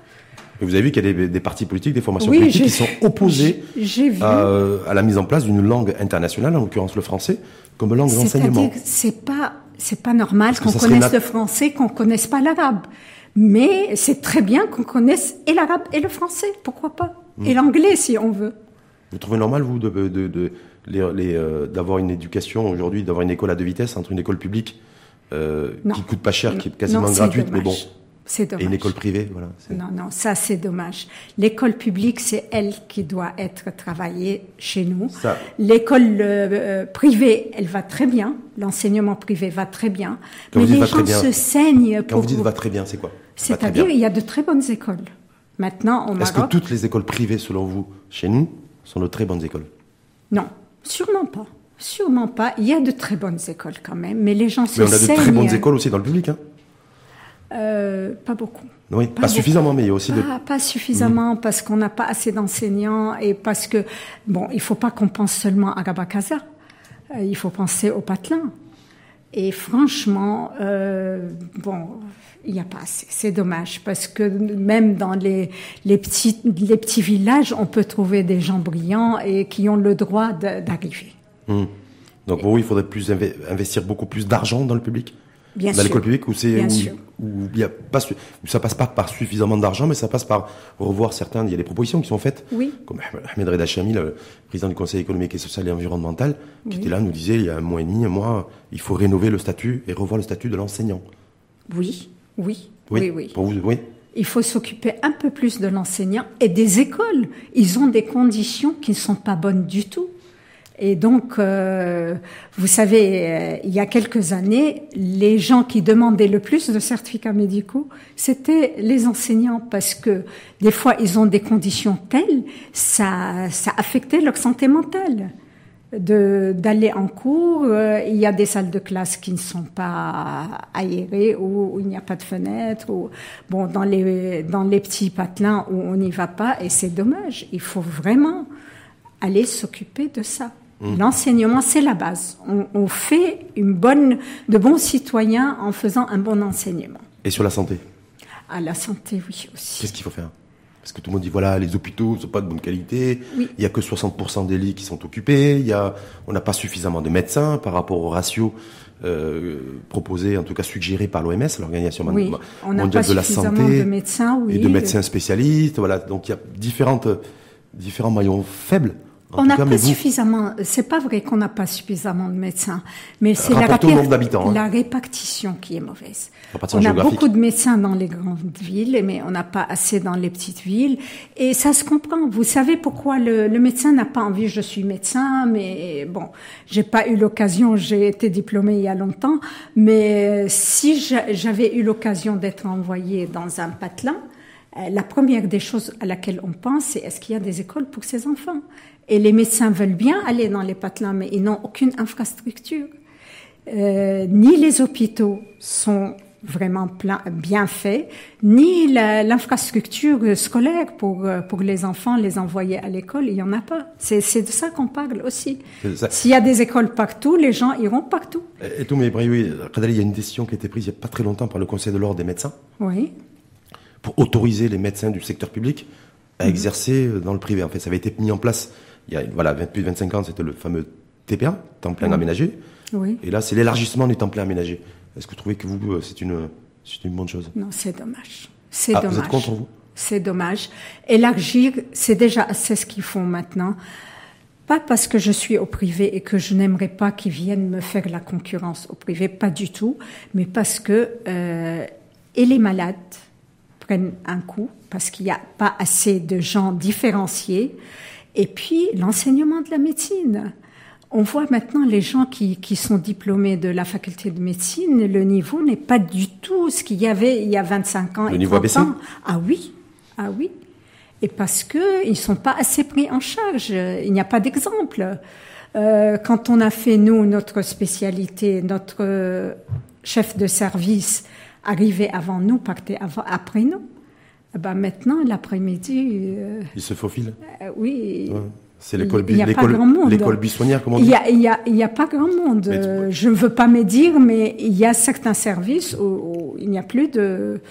Vous avez vu qu'il y a des, partis politiques, des formations politiques qui sont opposées à, la mise en place d'une langue internationale, en l'occurrence le français, comme langue d'enseignement. C'est pas c'est pas normal qu'on connaisse le français, qu'on connaisse pas l'arabe. Mais c'est très bien qu'on connaisse et l'arabe et le français, pourquoi pas? Hmm. Et l'anglais si on veut. Vous trouvez normal vous de, de, de les, euh, d'avoir une éducation aujourd'hui, d'avoir une école à deux vitesses entre une école publique euh, qui coûte pas cher, qui est quasiment gratuite, mais bon. C'est dommage. Et une école privée, voilà. Non, non, ça c'est dommage. L'école publique, c'est elle qui doit être travaillée chez nous. L'école euh, privée, elle va très bien. L'enseignement privé va très bien. mais les gens se saignent. Quand vous dites va très bien, c'est quoi? C'est-à-dire, il y a de très bonnes écoles. Maintenant, au Est-ce que toutes les écoles privées, selon vous, chez nous, sont de très bonnes écoles? Non. Sûrement pas. Sûrement pas. Il y a de très bonnes écoles quand même, mais les gens se Mais on a de très bonnes écoles aussi dans le public, hein euh, Pas beaucoup. Oui, pas, suffisamment, mais il y a aussi pas, Pas suffisamment parce qu'on n'a pas assez d'enseignants et parce que, bon, il faut pas qu'on pense seulement à Gabakaza. Euh, il faut penser au patelin. Et franchement, euh, bon, il n'y a pas assez. C'est dommage parce que même dans les, les, petits, les petits villages, on peut trouver des gens brillants et qui ont le droit d'arriver. Hum. Donc pour vous, il faudrait plus investir beaucoup plus d'argent dans le public? Bien dans l'école publique où c'est où, il y a pas ça passe pas par suffisamment d'argent mais ça passe par revoir certains il y a des propositions qui sont faites oui. comme Ahmed Reda Chami le président du Conseil économique et social et environnemental qui était là nous disait il y a un mois et demi un mois il faut rénover le statut et revoir le statut de l'enseignant oui oui oui oui, Pour vous, oui. Il faut s'occuper un peu plus de l'enseignant et des écoles. Ils ont des conditions qui ne sont pas bonnes du tout. Et donc, euh, vous savez, euh, il y a quelques années, les gens qui demandaient le plus de certificats médicaux, c'était les enseignants, parce que des fois, ils ont des conditions telles, ça, ça affectait leur santé mentale. d'aller en cours. Euh, il y a des salles de classe qui ne sont pas aérées ou, il n'y a pas de fenêtre. Ou, bon, dans les, dans les petits patelins où on n'y va pas et c'est dommage. Il faut vraiment aller s'occuper de ça. Mmh. L'enseignement, c'est la base. On, on, fait une bonne, de bons citoyens en faisant un bon enseignement. Et sur la santé À la santé, oui aussi. Qu'est-ce qu'il faut faire? Parce que tout le monde dit voilà, les hôpitaux ne sont pas de bonne qualité, il n'y a que 60% des lits qui sont occupés, il y a, on n'a pas suffisamment de médecins par rapport au ratio euh, proposé, en tout cas suggéré par l'OMS, l'Organisation mondiale de la santé, de médecins, et de médecins spécialistes. Voilà, donc il y a différentes, différents maillons faibles on n'a pas suffisamment. C'est pas vrai qu'on n'a pas suffisamment de médecins, mais c'est la, hein. la répartition qui est mauvaise. On a beaucoup de médecins dans les grandes villes, mais on n'a pas assez dans les petites villes, et ça se comprend. Vous savez pourquoi le, le médecin n'a pas envie. Je suis médecin, mais bon, j'ai pas eu l'occasion. J'ai été diplômée il y a longtemps, mais si j'avais eu l'occasion d'être envoyée dans un patelin, euh, la première des choses à laquelle on pense, c'est est-ce qu'il y a des écoles pour ces enfants? Et les médecins veulent bien aller dans les patelins, mais ils n'ont aucune infrastructure. Euh, ni les hôpitaux sont vraiment plein, bien faits, ni l'infrastructure scolaire pour, euh, pour les enfants, les envoyer à l'école, il n'y en a pas. C'est de ça qu'on parle aussi. S'il y a des écoles partout, les gens iront partout. Et tout, mais oui, il y a une décision qui a été prise il n'y a pas très longtemps par le Conseil de l'ordre des médecins. Oui pour autoriser les médecins du secteur public à mhm. exercer dans le privé. En fait, ça avait été mis en place il y a voilà, plus de 25 ans, c'était le fameux TPA, temps plein aménagé. Oui. Et là, c'est l'élargissement du temps plein aménagé. Est-ce que vous trouvez que vous, euh, c'est une, c'est une bonne chose? Non, c'est dommage. C'est ah, dommage. Vous êtes contre vous? C'est dommage. Élargir, c'est déjà assez ce qu'ils font maintenant. Pas parce que je suis au privé et que je n'aimerais pas qu'ils viennent me faire la concurrence au privé, pas du tout, mais parce que euh, et les malades, un coup parce qu'il n'y a pas assez de gens différenciés. Et puis l'enseignement de la médecine. On voit maintenant les gens qui, qui sont diplômés de la faculté de médecine, le niveau n'est pas du tout ce qu'il y avait il y a 25 ans le et niveau 30 ans. Ah oui, ah oui. Et parce que ils sont pas assez pris en charge. Il n'y a pas d'exemple. Euh, quand on a fait nous notre spécialité, notre chef de service arrivait avant nous, partait avant, après nous. Ben maintenant, l'après-midi. Euh, il se faufile euh, Oui. C'est l'école l'école buissonnière, comment on dit Il n'y a, y a, pas grand monde. je ne veux pas me dire, mais il y a certains services où, il n'y a plus de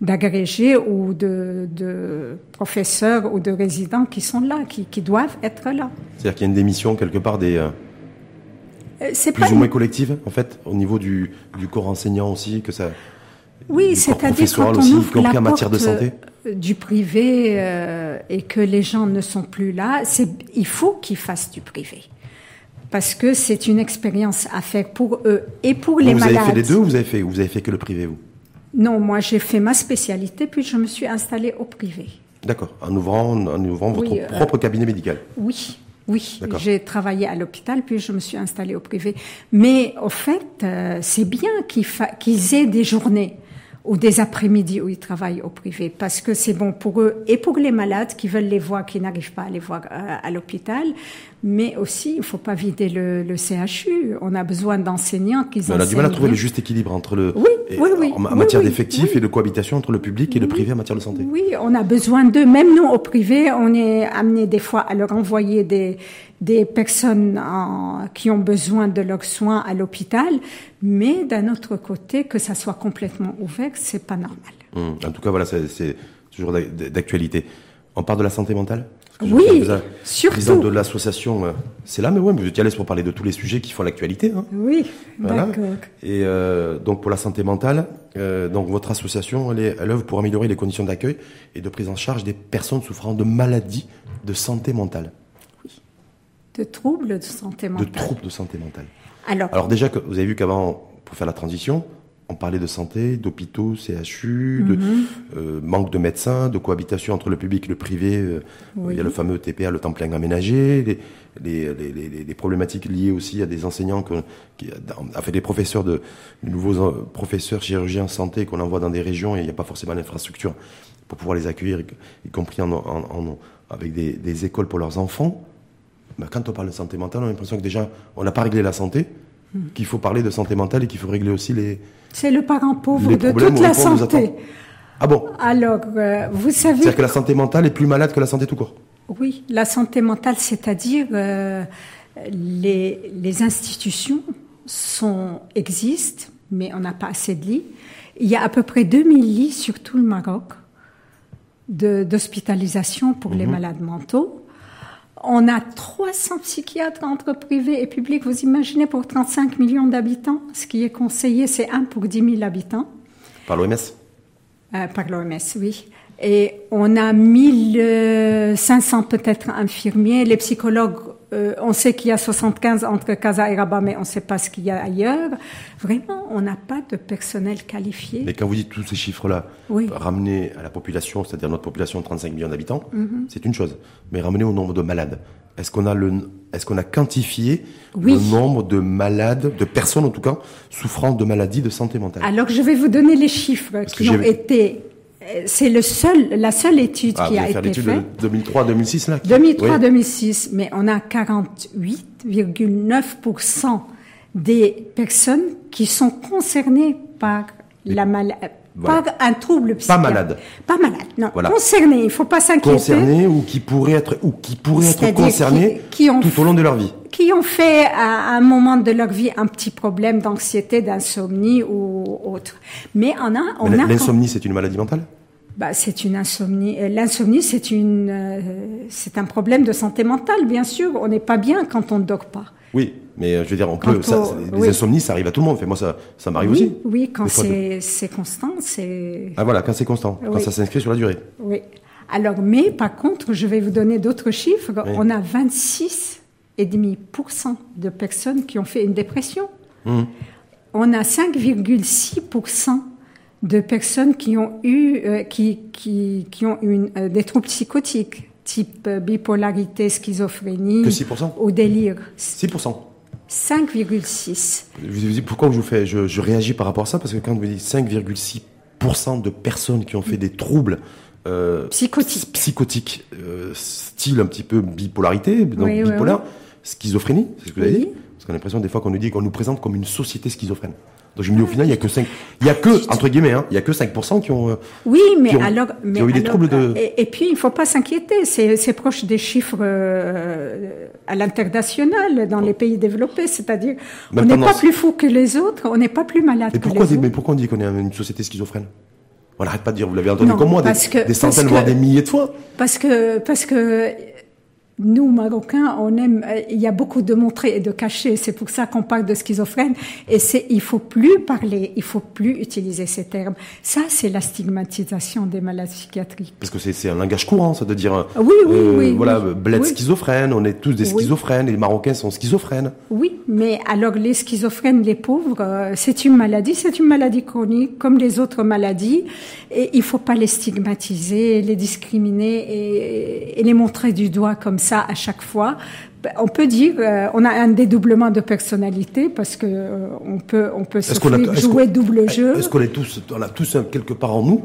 d'agrégés ou de, de, professeurs ou de résidents qui sont là, qui, qui doivent être là. C'est-à-dire qu'il y a une démission quelque part des... Euh, euh c'est plus ou moins collective, en fait, au niveau du, du corps enseignant aussi, que ça... Oui, c'est-à-dire quand on ouvre la porte de santé du privé euh, et que les gens ne sont plus là, c'est il faut qu'ils fassent du privé parce que c'est une expérience à faire pour eux et pour les malades. Vous avez fait les deux ou vous avez fait vous avez fait que le privé vous? Non, moi j'ai fait ma spécialité puis je me suis installée au privé. D'accord, en ouvrant en ouvrant votre euh, propre cabinet médical. Oui. Oui, j'ai travaillé à l'hôpital, puis je me suis installée au privé. Mais au fait, c'est bien qu'ils aient des journées ou des après-midi où ils travaillent au privé parce que c'est bon pour eux et pour les malades qui veulent les voir, qui n'arrivent pas à les voir euh, à, l'hôpital. Mais aussi, il ne faut pas vider le, le, CHU. On a besoin d'enseignants qui On a du mal à trouver le juste équilibre entre le oui, en, matière d'effectifs et de cohabitation entre le public et le privé en matière de santé. Oui, on a besoin d'eux. Même nous, au privé, on est amené des fois à leur envoyer des des personnes qui ont besoin de leurs soins à l'hôpital, mais d'un autre côté, que ça soit complètement ouvert, c'est pas normal. Hum, en tout cas, voilà, c'est toujours d'actualité. On parle de la santé mentale? Oui, surtout. de l'association, euh, c'est là, mais ouais, vous êtes à l'aise pour parler de tous les sujets qui font l'actualité. Hein. Oui, d'accord. Et euh, donc pour la santé mentale, euh, donc votre association, elle, est, elle œuvre pour améliorer les conditions d'accueil et de prise en charge des personnes souffrant de maladies de santé mentale. De troubles de santé mentale. De troubles de santé mentale. Alors, Alors déjà, vous avez vu qu'avant, pour faire la transition, on parlait de santé, d'hôpitaux, CHU, de mhm. euh, manque de médecins, de cohabitation entre le public et le privé. Euh, il y a le fameux TPA, le temps plein aménagé, les, les, les, les problématiques liées aussi à des enseignants, que, qui, fait des professeurs de, de nouveaux euh, professeurs chirurgiens santé qu'on envoie dans des régions et il n'y a pas forcément l'infrastructure pour pouvoir les accueillir, y compris en, en, en, avec des, des écoles pour leurs enfants quand on parle de santé mentale, on a l'impression que déjà, on n'a pas réglé la santé, Hmm. qu'il faut parler de santé mentale et qu'il faut régler aussi les. C'est le parent pauvre de toute la santé. Ah bon Alors, euh, vous savez, C'est-à-dire que la santé mentale est plus malade que la santé tout court. oui, la santé mentale, c'est-à-dire euh, les, les institutions sont, existent, mais on n'a pas assez de lits. Il y a à peu près 2000 lits sur tout le Maroc d'hospitalisation pour les malades mentaux. On a 300 psychiatres entre privés et publics. Vous imaginez pour 35 millions d'habitants, ce qui est conseillé, c'est 1 pour 10 000 habitants. Par l'OMS. Euh, par l'OMS, oui. Et on a 1500 peut-être infirmiers. Les psychologues, euh, on sait qu'il y a 75 entre Casa et Rabat, mais on ne sait pas ce qu'il y a ailleurs. Vraiment, on n'a pas de personnel qualifié. Mais quand vous dites tous ces chiffres-là, Oui. ramener à la population, c'est-à-dire notre population de 35 millions d'habitants, Mhm. c'est une chose. Mais ramener au nombre de malades. Est-ce qu'on a le, qu'on a quantifié Oui. le nombre de malades, de personnes en tout cas, souffrant de maladies de santé mentale? Alors, je vais vous donner les chiffres qui ont été. Euh, C'est le seul, la seule étude Ah, qui a été l'étude faite. de 2003-2006 là qui- 2003-2006, mais on a 48,9% des personnes qui sont concernées par la maladie, Voilà. par un trouble psychiatrique. malade. Pas malade, non. Voilà. Concernées, il ne faut pas s'inquiéter. concernés ou qui pourraient être ou qui pourraient être concernés qui- qui ont tout au long de leur vie. Qui ont fait à un moment de leur vie un petit problème d'anxiété, d'insomnie ou autre. Mais on a, on Mais a L'insomnie, c'est une maladie mentale? Bah, c'est une insomnie. Euh, L'insomnie, c'est une, euh, c'est un problème de santé mentale, bien sûr. On n'est pas bien quand on ne dort pas. Oui, mais euh, je veux dire, on Quand peut. on- les oui. insomnies, ça arrive à tout le monde. Fait, moi, ça, ça m'arrive aussi. Oui, quand c'est, constant, c'est, Ah voilà, quand c'est constant, quand ça s'inscrit sur la durée. oui. Alors, mais par contre, je vais vous donner d'autres chiffres. On a 26,5% de personnes qui ont fait une dépression. Hum. On a 5,6% de personnes qui ont eu, euh, qui, qui, qui ont une, euh, des troubles psychotiques, type euh, bipolarité, schizophrénie Que 6% ou délire. 6%. 5,6. Je vous dis pourquoi je vous fais, je, je réagis par rapport à ça? Parce que quand vous dites 5,6% de personnes qui ont fait des troubles Psychotiques. psychotiques, style un petit peu bipolarité, donc Oui, oui, bipolaire, schizophrénie, c'est ce que vous avez dit? Parce qu'on a l'impression des fois qu'on nous dit qu'on nous présente comme une société schizophrène. Donc je me dis au final, il y a que 5, il y a que, entre guillemets, hein, il y a que 5% qui ont, euh, Oui, mais qui ont- alors, qui mais ont eu des troubles de- Et, et puis, il ne faut pas s'inquiéter. C'est, proche des chiffres euh, à l'international, dans les pays développés. C'est-à-dire, on n'est pas plus fou que les autres, on n'est pas plus malade mais que pourquoi, les mais autres. pourquoi on dit qu'on est une société schizophrène? On n'arrête pas de dire, vous l'avez entendu Non, comme moi, des, que- des centaines, que- voire des milliers de fois. Parce que, parce que nous, Marocains, on aime, euh, il y a beaucoup de montrer et de cacher. C'est pour ça qu'on parle de schizophrène. Et c'est, il faut plus parler, il faut plus utiliser ces termes. Ça, c'est la stigmatisation des malades psychiatriques. Parce que c'est c'est un langage courant, ça de dire, euh, Oui, oui, oui, voilà, oui. bled Oui. schizophrène, on est tous des schizophrènes, et les Marocains sont schizophrènes. Oui, mais alors les schizophrènes, les pauvres, euh, c'est une maladie, c'est une maladie chronique comme les autres maladies, et il faut pas les stigmatiser, les discriminer et, et les montrer du doigt comme ça à chaque fois. On peut dire, euh, on a un dédoublement de personnalité parce que euh, on peut, on peut a- jouer double jeu. Est-ce qu'on est tous, on a tous un- quelque part en nous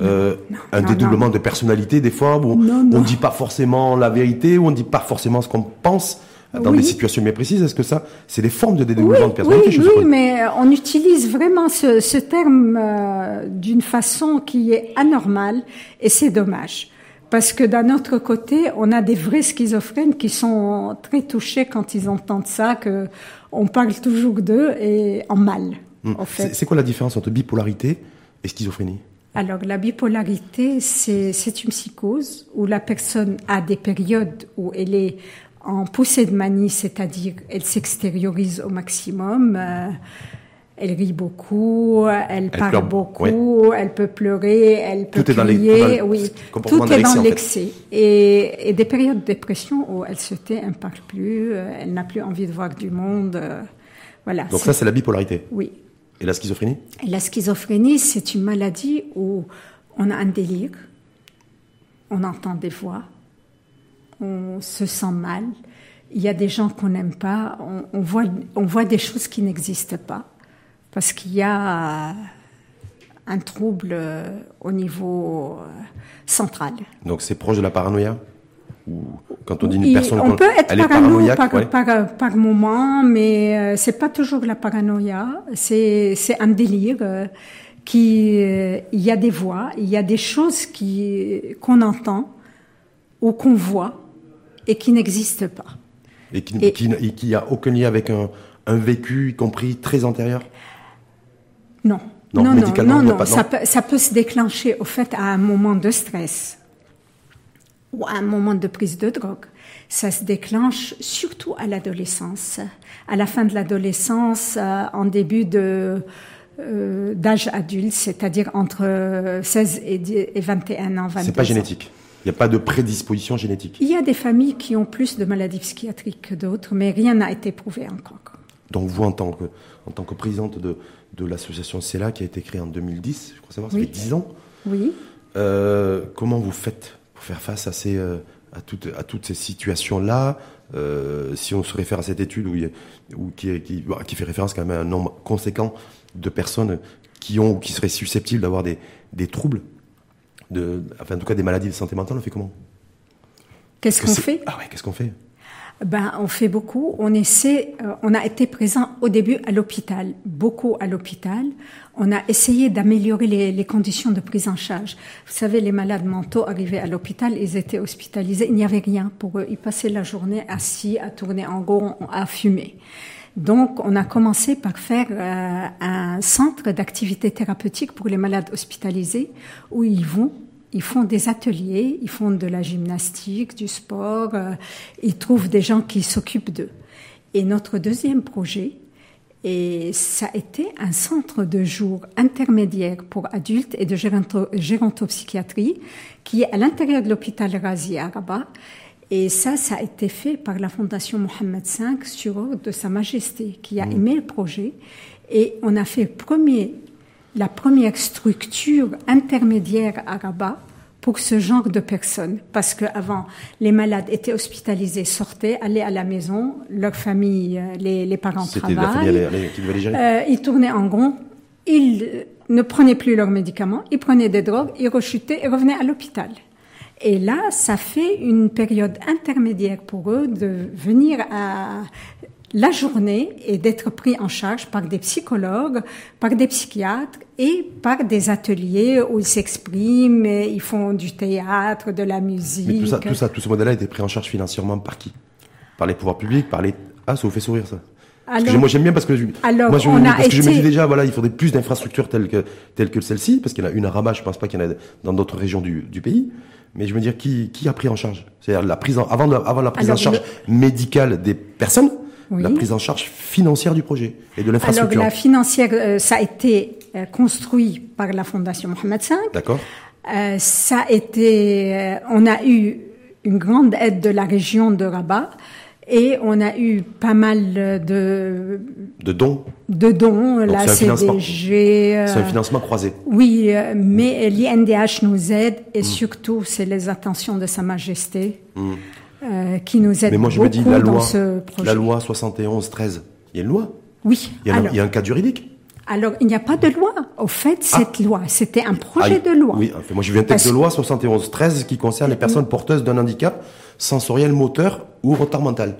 euh, un non, dédoublement non. de personnalité des fois où on ne dit pas forcément la vérité, où on ne dit pas forcément ce qu'on pense dans Oui. des situations bien précises. Est-ce que ça, c'est des formes de Oui, dédoublement de personnalité oui, je oui, suppose? mais on utilise vraiment ce, ce terme euh, d'une façon qui est anormale et c'est dommage. Parce que d'un autre côté, on a des vrais schizophrènes qui sont très touchés quand ils entendent ça, que on parle toujours d'eux et en mal, Hmm. en C'est fait. c'est quoi la différence entre bipolarité et schizophrénie? Alors, la bipolarité, c'est c'est une psychose où la personne a des périodes où elle est en poussée de manie, c'est-à-dire elle s'extériorise au maximum. euh, elle rit beaucoup, elle, parle pleure, beaucoup, elle peut pleurer, elle peut Tout est dans les- crier, oui, tout est dans en fait. l'excès. Et, et des périodes de dépression où elle se tait, elle ne parle plus, euh, elle n'a plus envie de voir du monde. euh, voilà. Donc ça, c'est la bipolarité. oui. Et la schizophrénie? Et la schizophrénie, c'est une maladie où on a un délire, on entend des voix, on se sent mal, il y a des gens qu'on n'aime pas, on, on voit, on voit des choses qui n'existent pas, parce qu'il y a un trouble euh, au niveau euh, central. Donc c'est proche de la paranoïa? Ou quand on dit une personne, on peut être elle est parano paranoïaque, par, ouais. par, par moment, mais euh, c'est pas toujours la paranoïa. C'est un délire qui. Il y a des voix, il y a des choses qui qu'on entend ou qu'on voit et qui n'existent pas. et qui, Et- qui, et qui a aucun lien avec un, un vécu, y compris très antérieur? Non. Non, non, non, médicalement, non, Ça, peut, ça peut se déclencher au fait à un moment de stress ou à un moment de prise de drogue. Ça se déclenche surtout à l'adolescence, à la fin de l'adolescence, euh, en début de euh, d'âge adulte, c'est-à-dire entre euh, 16 et, 10 et 21 ans, 22 C'est pas ans. génétique. Il n'y a pas de prédisposition génétique. Il y a des familles qui ont plus de maladies psychiatriques que d'autres, mais rien n'a été prouvé encore. Donc vous, en tant que, en tant que présidente de, de l'association CELA, qui a été créée en 2010, je crois savoir, ça Oui. fait 10 ans, Oui. euh, comment vous faites pour faire face à, ces, euh, à, toutes, à toutes ces situations-là? Euh, Si on se réfère à cette étude où il y a- où qui, est- qui, bah, qui fait référence quand même à un nombre conséquent de personnes qui ont ou qui seraient susceptibles d'avoir des, des troubles, de, enfin en tout cas des maladies de santé mentale, on fait comment? Qu'est-ce Que qu'on fait? Ah ouais, qu'est-ce qu'on fait? Ben, on fait beaucoup. On essaie. euh, on a été présent au début à l'hôpital, beaucoup à l'hôpital. On a essayé d'améliorer les, les conditions de prise en charge. Vous savez, les malades mentaux arrivaient à l'hôpital, ils étaient hospitalisés, il n'y avait rien pour eux. Ils passaient la journée assis, à tourner en rond, à fumer. Donc, on a commencé par faire euh, un centre d'activité thérapeutique pour les malades hospitalisés où ils vont ils font des ateliers, ils font de la gymnastique, du sport, euh, ils trouvent des gens qui s'occupent d'eux. Et notre deuxième projet, et ça a été un centre de jour intermédiaire pour adultes et de géranto- gérontopsychiatrie qui est à l'intérieur de l'hôpital Razi à Rabat. Et ça, ça a été fait par la Fondation Mohamed V sur ordre de Sa Majesté qui a aimé le projet. Et on a fait le premier la première structure intermédiaire à Rabat pour ce genre de personnes. Parce qu'avant, les malades étaient hospitalisés, sortaient, allaient à la maison, leur famille, euh, les, les parents C'était la famille travaillent. elle- elle- qui devait les gérer. Euh, ils tournaient en rond, ils euh, ne prenaient plus leurs médicaments, ils prenaient des drogues, ils rechutaient et revenaient à l'hôpital. Et là, ça fait une période intermédiaire pour eux de venir à la journée et d'être pris en charge par des psychologues, par des psychiatres et par des ateliers où ils s'expriment, et ils font du théâtre, de la musique. Mais tout ça, tout ça, tout ce modèle-là a été pris en charge financièrement par qui? Par les pouvoirs publics, par les. Ah, ça vous fait sourire ça? Alors- moi j'aime bien parce que je, Alors, moi, je, on a parce que je me dis déjà voilà il faudrait plus d'infrastructures telles que telles que celle-ci parce qu'il y en a une à Rabat je pense pas qu'il y en a dans d'autres régions du, du pays mais je veux dire qui qui a pris en charge? C'est-à-dire la prise en, avant de- avant la prise Alors, en charge médicale des personnes Oui. la prise en charge financière du projet et de Alors l'infrastructure la financière, euh, ça a été euh, construit par la Fondation Mohamed V. d'accord Euh, ça a été, on a eu une grande aide de la région de Rabat et on a eu pas mal de, de dons de dons, la c'est un financement. CDG. c'est un financement croisé oui, mais l'INDH nous aide Mm. et surtout c'est les attentions de Sa Majesté euh, qui nous aident mais moi je beaucoup me dis la loi ce projet. la loi 71 13 il y a une loi Oui. il y, a un, il y a un cadre juridique alors, il n'y a pas de loi. Au fait, cette loi, c'était un projet Ah, de loi. Oui, enfin, moi j'ai vu un texte Parce- de loi 71-13 qui concerne les personnes porteuses d'un handicap sensoriel, moteur ou retard mental.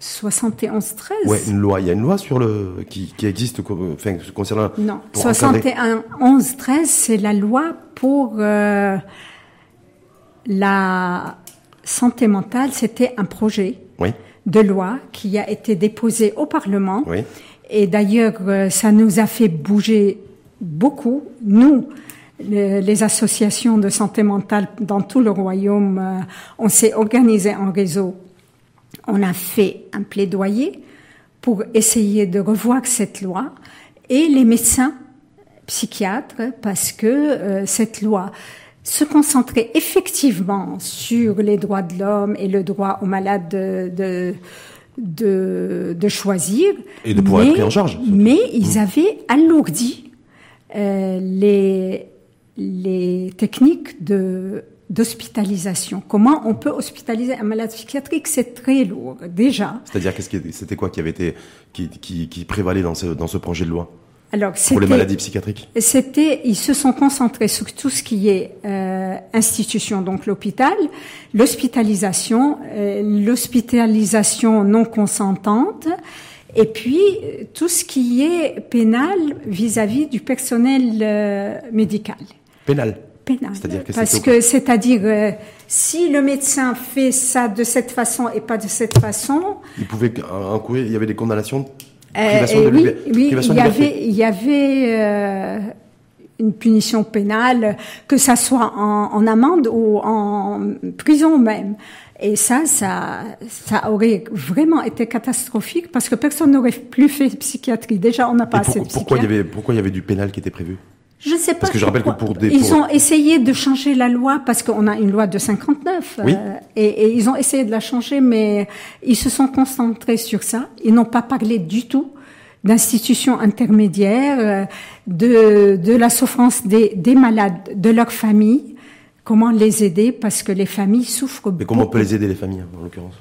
71-13 Ouais, une loi. Il y a une loi sur le qui, qui existe enfin, concernant. Non, pour encadrer- 71-11-13, c'est la loi pour euh, la santé mentale. C'était un projet Oui, de loi qui a été déposé au Parlement. oui. Et d'ailleurs, euh, ça nous a fait bouger beaucoup, nous, le- les associations de santé mentale dans tout le royaume. euh, on s'est organisé en réseau. On a fait un plaidoyer pour essayer de revoir cette loi et les médecins psychiatres parce que euh, cette loi se concentrait effectivement sur les droits de l'homme et le droit aux malades de, de, de, de choisir. Et de pouvoir mais, être pris en charge. Mais ils avaient alourdi euh, les, les techniques de d'hospitalisation. Comment on peut hospitaliser un malade psychiatrique? C'est très lourd déjà. C'est-à-dire qu'est-ce qui c'était quoi qui avait été qui, qui, qui prévalait dans ce dans ce projet de loi? Alors, pour les maladies psychiatriques C'était, ils se sont concentrés sur tout ce qui est euh, institution, donc l'hôpital, l'hospitalisation, euh, l'hospitalisation non consentante, et puis tout ce qui est pénal vis-à-vis du personnel euh, médical. Pénal. Pénal. C'est-à-dire que parce que c'est-à-dire euh, si le médecin fait ça de cette façon et pas de cette façon, il pouvait encourir. Il y avait des condamnations euh, oui, oui il y avait, il y avait euh, une punition pénale, que ça soit en, en, amende ou en prison même. Et ça, ça, ça aurait vraiment été catastrophique parce que personne n'aurait plus fait psychiatrie. Déjà, on n'a pas assez de pourquoi il y avait Pourquoi il y avait du pénal qui était prévu? Je ne sais pas. Parce que je rappelle que pour des. Ils ont essayé de changer la loi parce qu'on a une loi de 59. Oui. Euh, et, et, ils ont essayé de la changer, mais ils se sont concentrés sur ça. Ils n'ont pas parlé du tout d'institutions intermédiaires, euh, de, de la souffrance des, des malades, de leurs familles, comment les aider parce que les familles souffrent. Mais comment on peut les aider les familles en l'occurrence?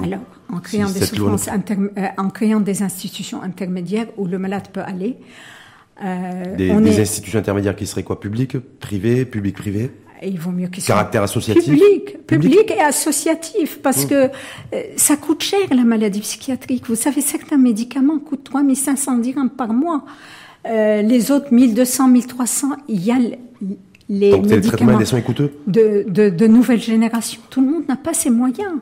Alors, en créant des souffrances euh, en créant des institutions intermédiaires où le malade peut aller. Euh, des, des institutions intermédiaires qui seraient quoi Publiques, privées, public-privé il vaut mieux qu'ils Caractère associatif public, public, et associatif, parce mmh. que euh, ça coûte cher la maladie psychiatrique. Vous savez, certains médicaments coûtent 3500 dirhams par mois. Euh, les autres, 1200, 1300, il y a les Donc, médicaments coûteux de, de, de nouvelle génération. Tout le monde n'a pas ces moyens.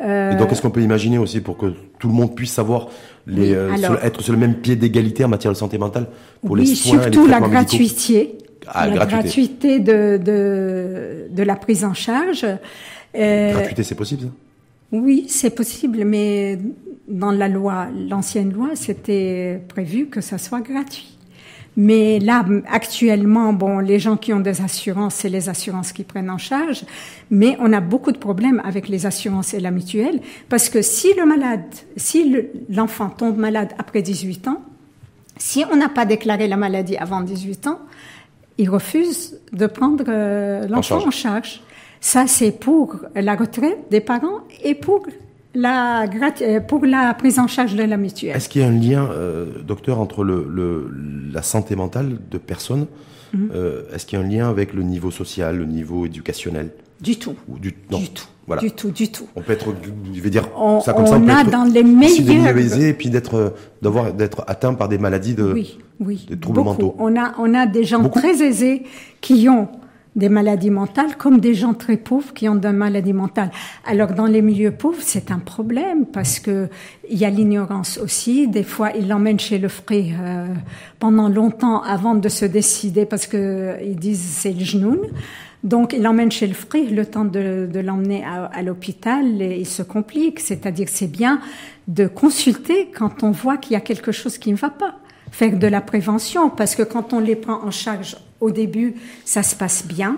Euh, et donc, est-ce qu'on peut imaginer aussi pour que tout le monde puisse savoir les, euh, être sur le même pied d'égalité en matière de santé mentale pour les soins surtout la gratuité la gratuité, de, de, de, la prise en charge. Euh, gratuité, c'est possible ça? Oui, c'est possible, mais dans la loi, l'ancienne loi, c'était prévu que ça soit gratuit. Mais là, actuellement, bon, les gens qui ont des assurances, c'est les assurances qui prennent en charge. Mais on a beaucoup de problèmes avec les assurances et la mutuelle, parce que si le malade, si l'enfant tombe malade après 18 ans, si on n'a pas déclaré la maladie avant 18 ans, ils refusent de prendre euh, l'enfant en, charge. Ça, c'est pour la retraite des parents et pour la, euh, pour la prise en charge de la mutuelle. Est-ce qu'il y a un lien, euh, docteur, entre le, le, la santé mentale de personnes mhm. Est-ce qu'il y a un lien avec le niveau social, le niveau éducationnel? Du tout. Ou du, non. du tout. Voilà. Du tout, du tout. On peut être, je vais dire, ça comme on ça, on a dans les meilleurs. et puis d'être, d'avoir, d'être atteint par des maladies de, oui, oui, des troubles mentaux. On a, on a des gens très aisés qui ont des maladies mentales comme des gens très pauvres qui ont des maladies mentales. Alors dans les milieux pauvres, c'est un problème parce que il y a l'ignorance aussi. Des fois, ils l'emmènent chez le frère euh, pendant longtemps avant de se décider parce que ils disent c'est le genoun. Donc, il l'emmène chez le frère, le temps de, de l'emmener à, à l'hôpital, il se complique. C'est-à-dire, c'est bien de consulter quand on voit qu'il y a quelque chose qui ne va pas. Faire de la prévention, parce que quand on les prend en charge au début, ça se passe bien.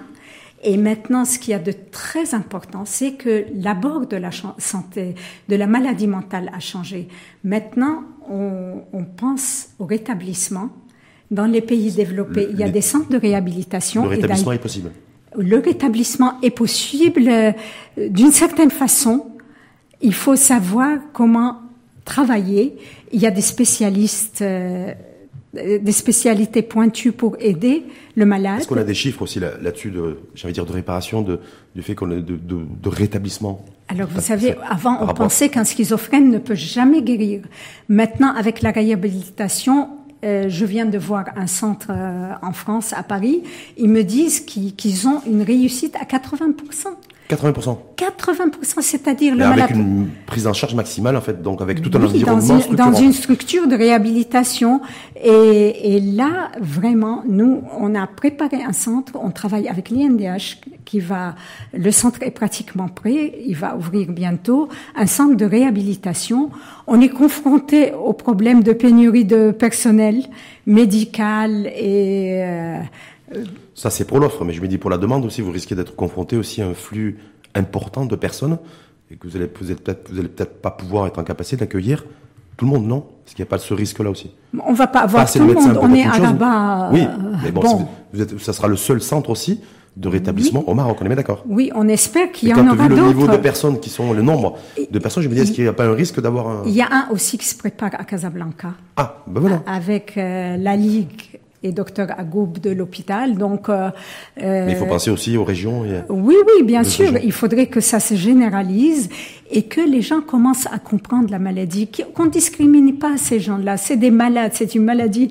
Et maintenant, ce qui y a de très important, c'est que l'abord de la santé, de la maladie mentale a changé. Maintenant, on, on pense au rétablissement. Dans les pays développés, il y a des centres de réhabilitation. Le rétablissement est possible le rétablissement est possible euh, d'une certaine façon. Il faut savoir comment travailler. Il y a des spécialistes, euh, des spécialités pointues pour aider le malade. Est-ce qu'on a des chiffres aussi là-dessus de, j'allais dire, de réparation, de, du fait qu'on a de, de, de, rétablissement? Alors vous savez, avant on pensait qu'un schizophrène ne peut jamais guérir. Maintenant, avec la réhabilitation, euh, je viens de voir un centre euh, en France, à Paris. Ils me disent qu'ils ont une réussite à 80%. 80%. 80%, c'est-à-dire le avec une prise en charge maximale, en fait, donc avec tout un environnement dans une, dans une structure de réhabilitation. Et, et, là, vraiment, nous, on a préparé un centre, on travaille avec l'INDH qui va, le centre est pratiquement prêt, il va ouvrir bientôt, un centre de réhabilitation. On est confronté au problème de pénurie de personnel médical et euh, ça, c'est pour l'offre, mais je me dis pour la demande aussi, vous risquez d'être confronté aussi à un flux important de personnes et que vous allez, vous peut-être, vous allez peut-être pas pouvoir être en capacité d'accueillir tout le monde, non? Parce qu'il n'y a pas ce risque-là aussi. On va pas avoir tout le monde. On est à Rabat. Oui, mais bon, Vous êtes, ça sera le seul centre aussi de rétablissement au Maroc. On est bien d'accord Oui, on espère qu'il y en aura vu le niveau de d'autres. personnes qui sont, le nombre de personnes, je me dis, est-ce qu'il n'y a pas un risque d'avoir un... Il y a un aussi qui se prépare à Casablanca Ah, ben voilà. avec euh, la Ligue et docteur Agoub de l'hôpital. Donc, euh, Mais il faut euh, penser aussi aux régions. Et... Oui, oui, bien sûr. régions. Il faudrait que ça se généralise et que les gens commencent à comprendre la maladie, qu'- qu'on ne discrimine pas ces gens-là. C'est des malades, c'est une maladie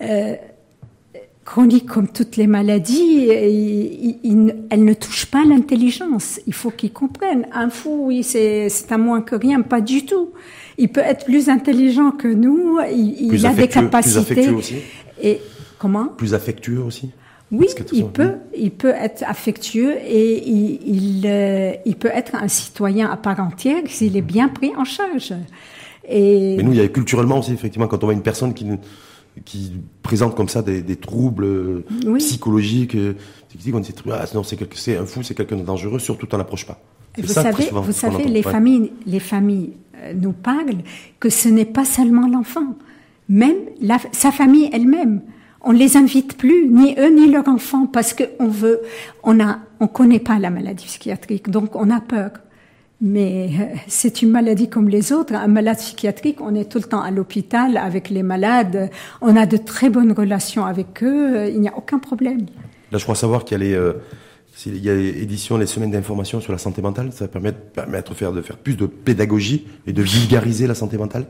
euh, chronique comme toutes les maladies. Et, il- il- elle ne touche pas l'intelligence. Il faut qu'ils comprennent. Un fou, oui, c'est un moins que rien, pas du tout. Il peut être plus intelligent que nous. Il, il a des affectueux- capacités. affectueux aussi. Et comment Plus affectueux aussi. oui, il peut, il peut être affectueux et il, il, euh, il peut être un citoyen à part entière s'il est bien pris en charge. Et Mais nous, il y a culturellement aussi, effectivement, quand on voit une personne qui, qui présente comme ça des, des troubles euh, Oui. psychologiques, qui dit ah, non, c'est un fou, c'est quelqu'un de dangereux, surtout t'en approches pas. Vous ça, savez, souvent, vous savez, les Ouais. familles, les familles euh, nous parlent que ce n'est pas seulement l'enfant, même la- sa famille elle-même. On les invite plus, ni eux ni leurs enfants, parce que on veut, on a, on connaît pas la maladie psychiatrique, donc on a peur. Mais euh, c'est une maladie comme les autres. Un malade psychiatrique, on est tout le temps à l'hôpital avec les malades. On a de très bonnes relations avec eux. Il n'y a aucun problème. Là, je crois savoir qu'il y a les, euh, y a édition, les semaines d'information sur la santé mentale. Ça va permettre, de faire plus de pédagogie et de vulgariser la santé mentale.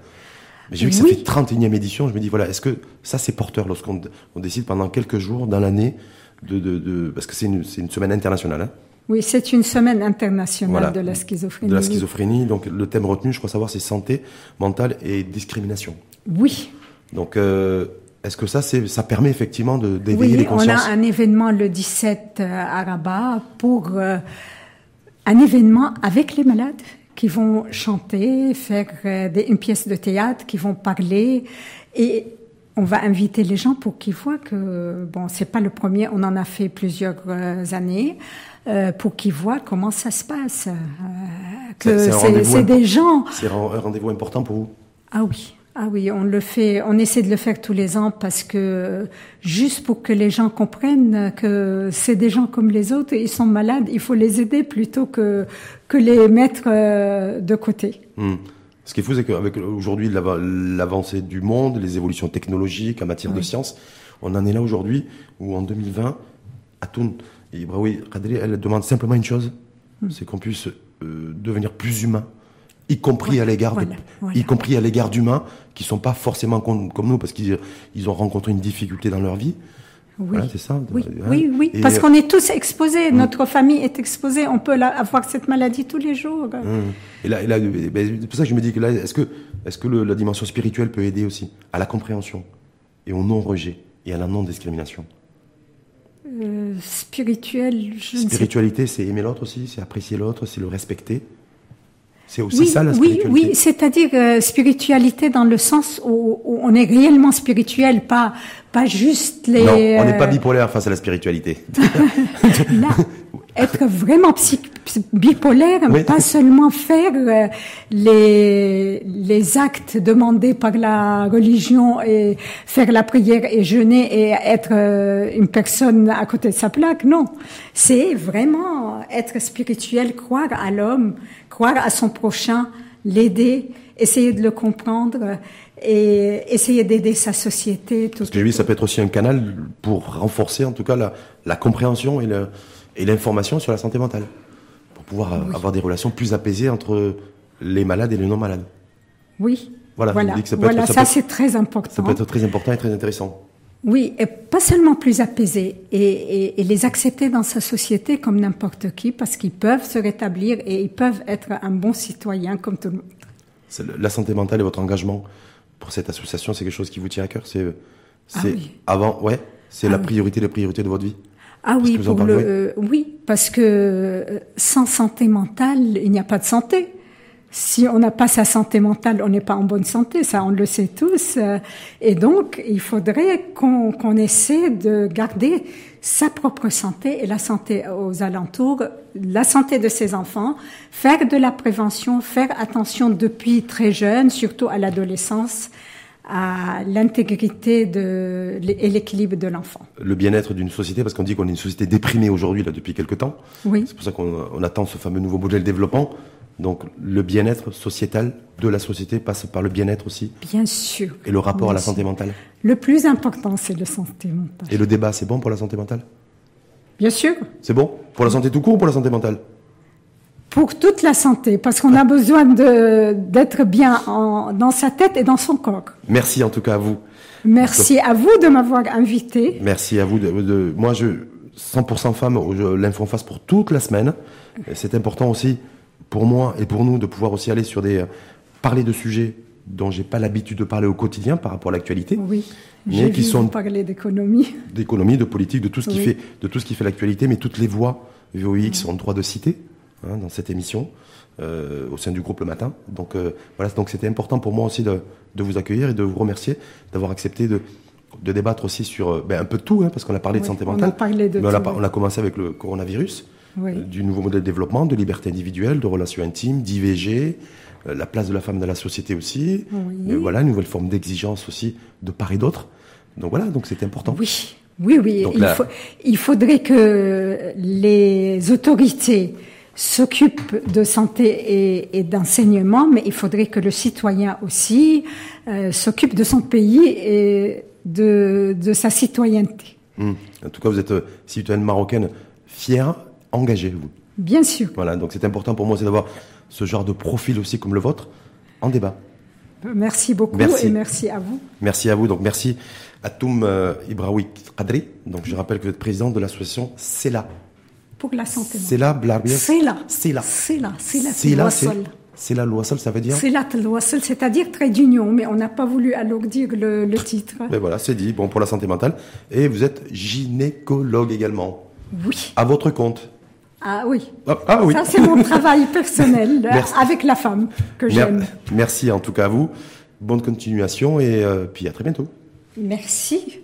Mais j'ai vu que ça Oui. fait 31e édition. Je me dis, voilà, est-ce que ça, c'est porteur lorsqu'on on décide pendant quelques jours dans l'année de, de, de, parce que c'est une, une semaine internationale, hein, Oui, c'est une semaine internationale Voilà. de la schizophrénie. de la schizophrénie. Donc, le thème retenu, je crois savoir, c'est santé mentale et discrimination. Oui, Donc, euh, est-ce que ça, c'est, ça permet effectivement de, d'éveiller oui, les on consciences? a un événement le 17 euh, à Rabat pour euh, un événement avec les malades qui vont chanter, faire euh, des- une pièce de théâtre, qui vont parler et on va inviter les gens pour qu'ils voient que bon, c'est pas le premier, on en a fait plusieurs euh, années. euh, pour qu'ils voient comment ça se passe, euh, que C'est- des gens C'est un rendez-vous important pour vous? Ah oui, ah oui, on le fait, on essaie de le faire tous les ans parce que juste pour que les gens comprennent que c'est des gens comme les autres, ils sont malades, il faut les aider plutôt que que les mettre euh, de côté. Hmm. Ce qui est fou, c'est qu'avec aujourd'hui l'ava- l'avancée du monde, les évolutions technologiques en matière de science, on en est là aujourd'hui où en 2020, Atoun et Ibraoui Kadri, elle demande simplement une chose, Hmm. c'est qu'on puisse euh, devenir plus humain, y compris à l'égard de- voilà, voilà. y compris à l'égard d'humains qui sont pas forcément com- comme nous parce qu'ils ils ont rencontré une difficulté dans leur vie. Oui. Voilà, c'est ça. Oui, Hein oui, oui, Et, parce euh, qu'on est tous exposés, notre famille est exposée, on peut la- avoir cette maladie tous les jours. Hum. Et là, et là, ben, c'est pour ça que je me dis que là, est-ce que, est-ce que le- la dimension spirituelle peut aider aussi à la compréhension et au non-rejet et à la non-discrimination? Euh, spirituel, je Spiritualité, c'est aimer l'autre aussi, c'est apprécier l'autre, c'est le respecter. C'est aussi oui, ça la spiritualité. oui, c'est-à-dire euh, spiritualité dans le sens où, où on est réellement spirituel, pas pas juste les. Non, on n'est pas euh, bipolaire face à la spiritualité. là, être vraiment psy- psy- bipolaire, Oui. pas seulement faire euh, les les actes demandés par la religion et faire la prière et jeûner et être euh, une personne à côté de sa plaque. Non, c'est vraiment être spirituel, croire à l'homme, croire à son prochain, l'aider, essayer de le comprendre et essayer d'aider sa société. Tout Parce que oui, ça peut être aussi un canal pour renforcer en tout cas la, la compréhension et le- et l'information sur la santé mentale. Pour pouvoir euh, avoir des relations plus apaisées entre les malades et les non-malades. Oui. Voilà, voilà, ça Voilà, être- ça ça, peut- c'est très important. Ça peut être très important et très intéressant. Oui, et pas seulement plus apaisés, et, et, et les accepter dans sa société comme n'importe qui, parce qu'ils peuvent se rétablir et ils peuvent être un bon citoyen comme tout le monde. La santé mentale et votre engagement pour cette association, c'est quelque chose qui vous tient à cœur. C'est, Ah oui. avant, ouais, c'est Ah la oui. priorité, la priorité de votre vie. Ah Parce oui, pour le, euh, oui, parce que euh, sans santé mentale, il n'y a pas de santé. Si on n'a pas sa santé mentale, on n'est pas en bonne santé, ça on le sait tous. euh, Et donc, il faudrait qu'on essaie de garder sa propre santé et la santé aux alentours, la santé de ses enfants, faire de la prévention, faire attention depuis très jeune, surtout à l'adolescence, à l'intégrité de, et l'équilibre de l'enfant. Le bien-être d'une société, parce qu'on dit qu'on est une société déprimée aujourd'hui, là, depuis quelque temps. Oui. C'est pour ça qu'on attend ce fameux nouveau modèle de développement. Donc, le bien-être sociétal de la société passe par le bien-être aussi. Bien sûr. Et le rapport à la sûr. santé mentale. Le plus important, c'est la santé mentale. Et le débat, c'est bon pour la santé mentale? Bien sûr. C'est bon? Pour la santé tout court ou pour la santé mentale? Pour toute la santé, parce qu'on a besoin d'être bien en, dans sa tête et dans son corps. Merci en tout cas à vous. Merci à vous de m'avoir invité. Merci à vous. De, de- moi, je 100% femme, je l'info en face pour toute la semaine. C'est important aussi pour moi et pour nous de pouvoir aussi aller sur des euh, parler de sujets dont j'ai pas l'habitude de parler au quotidien par rapport à l'actualité, Oui. Mais qui vu sont- parler d'économie. d'économie, de politique, de tout ce qui Oui. fait de tout ce qui fait l'actualité, mais toutes les voix VOX sont en droit de citer hein, dans cette émission euh, au sein du groupe le matin. Donc euh, voilà, donc c'était important pour moi aussi de, de vous accueillir et de vous remercier d'avoir accepté de de débattre aussi sur ben, un peu de tout, hein, parce qu'on a parlé de santé on a mentale. parlé de mais on, a, tout, pas- oui. on a commencé avec le coronavirus, Oui. euh, du nouveau modèle de développement, de liberté individuelle, de relations intimes, d'IVG, euh, la place de la femme dans la société aussi. Oui. Euh, voilà, une nouvelle forme d'exigence aussi de part et d'autre. Donc voilà, donc c'était important. Oui, oui, oui. Donc il, là- faut- il faudrait que les autorités s'occupent de santé et, et d'enseignement, mais il faudrait que le citoyen aussi euh, s'occupe de son pays et de, de sa citoyenneté. Hum. En tout cas, vous êtes euh, citoyenne marocaine fière, engagée, vous. Bien sûr. Voilà, donc c'est important pour moi aussi d'avoir ce genre de profil aussi comme le vôtre en débat. Merci beaucoup Merci. et merci à vous. Merci à vous. Donc merci à Toum euh, Ibraoui Kadri. Donc je rappelle que vous êtes présidente de l'association CELA. Pour la santé. mentale. CELA Blarbia. C'est. CELA. C'est là. C'est là. CELA, c'est Tloissol. CELA Loissol, ça veut dire C'est là, Tloissol, c'est-à-dire trait d'union, mais on n'a pas voulu alourdir le, le titre. Ben voilà, c'est dit. Bon, pour la santé mentale. Et vous êtes gynécologue également. Oui. À votre compte. Ah oui. Ah, ah oui. Ça, c'est mon travail personnel Merci. avec la femme que j'aime. Merci en tout cas à vous. Bonne continuation et euh, puis à très bientôt. Merci.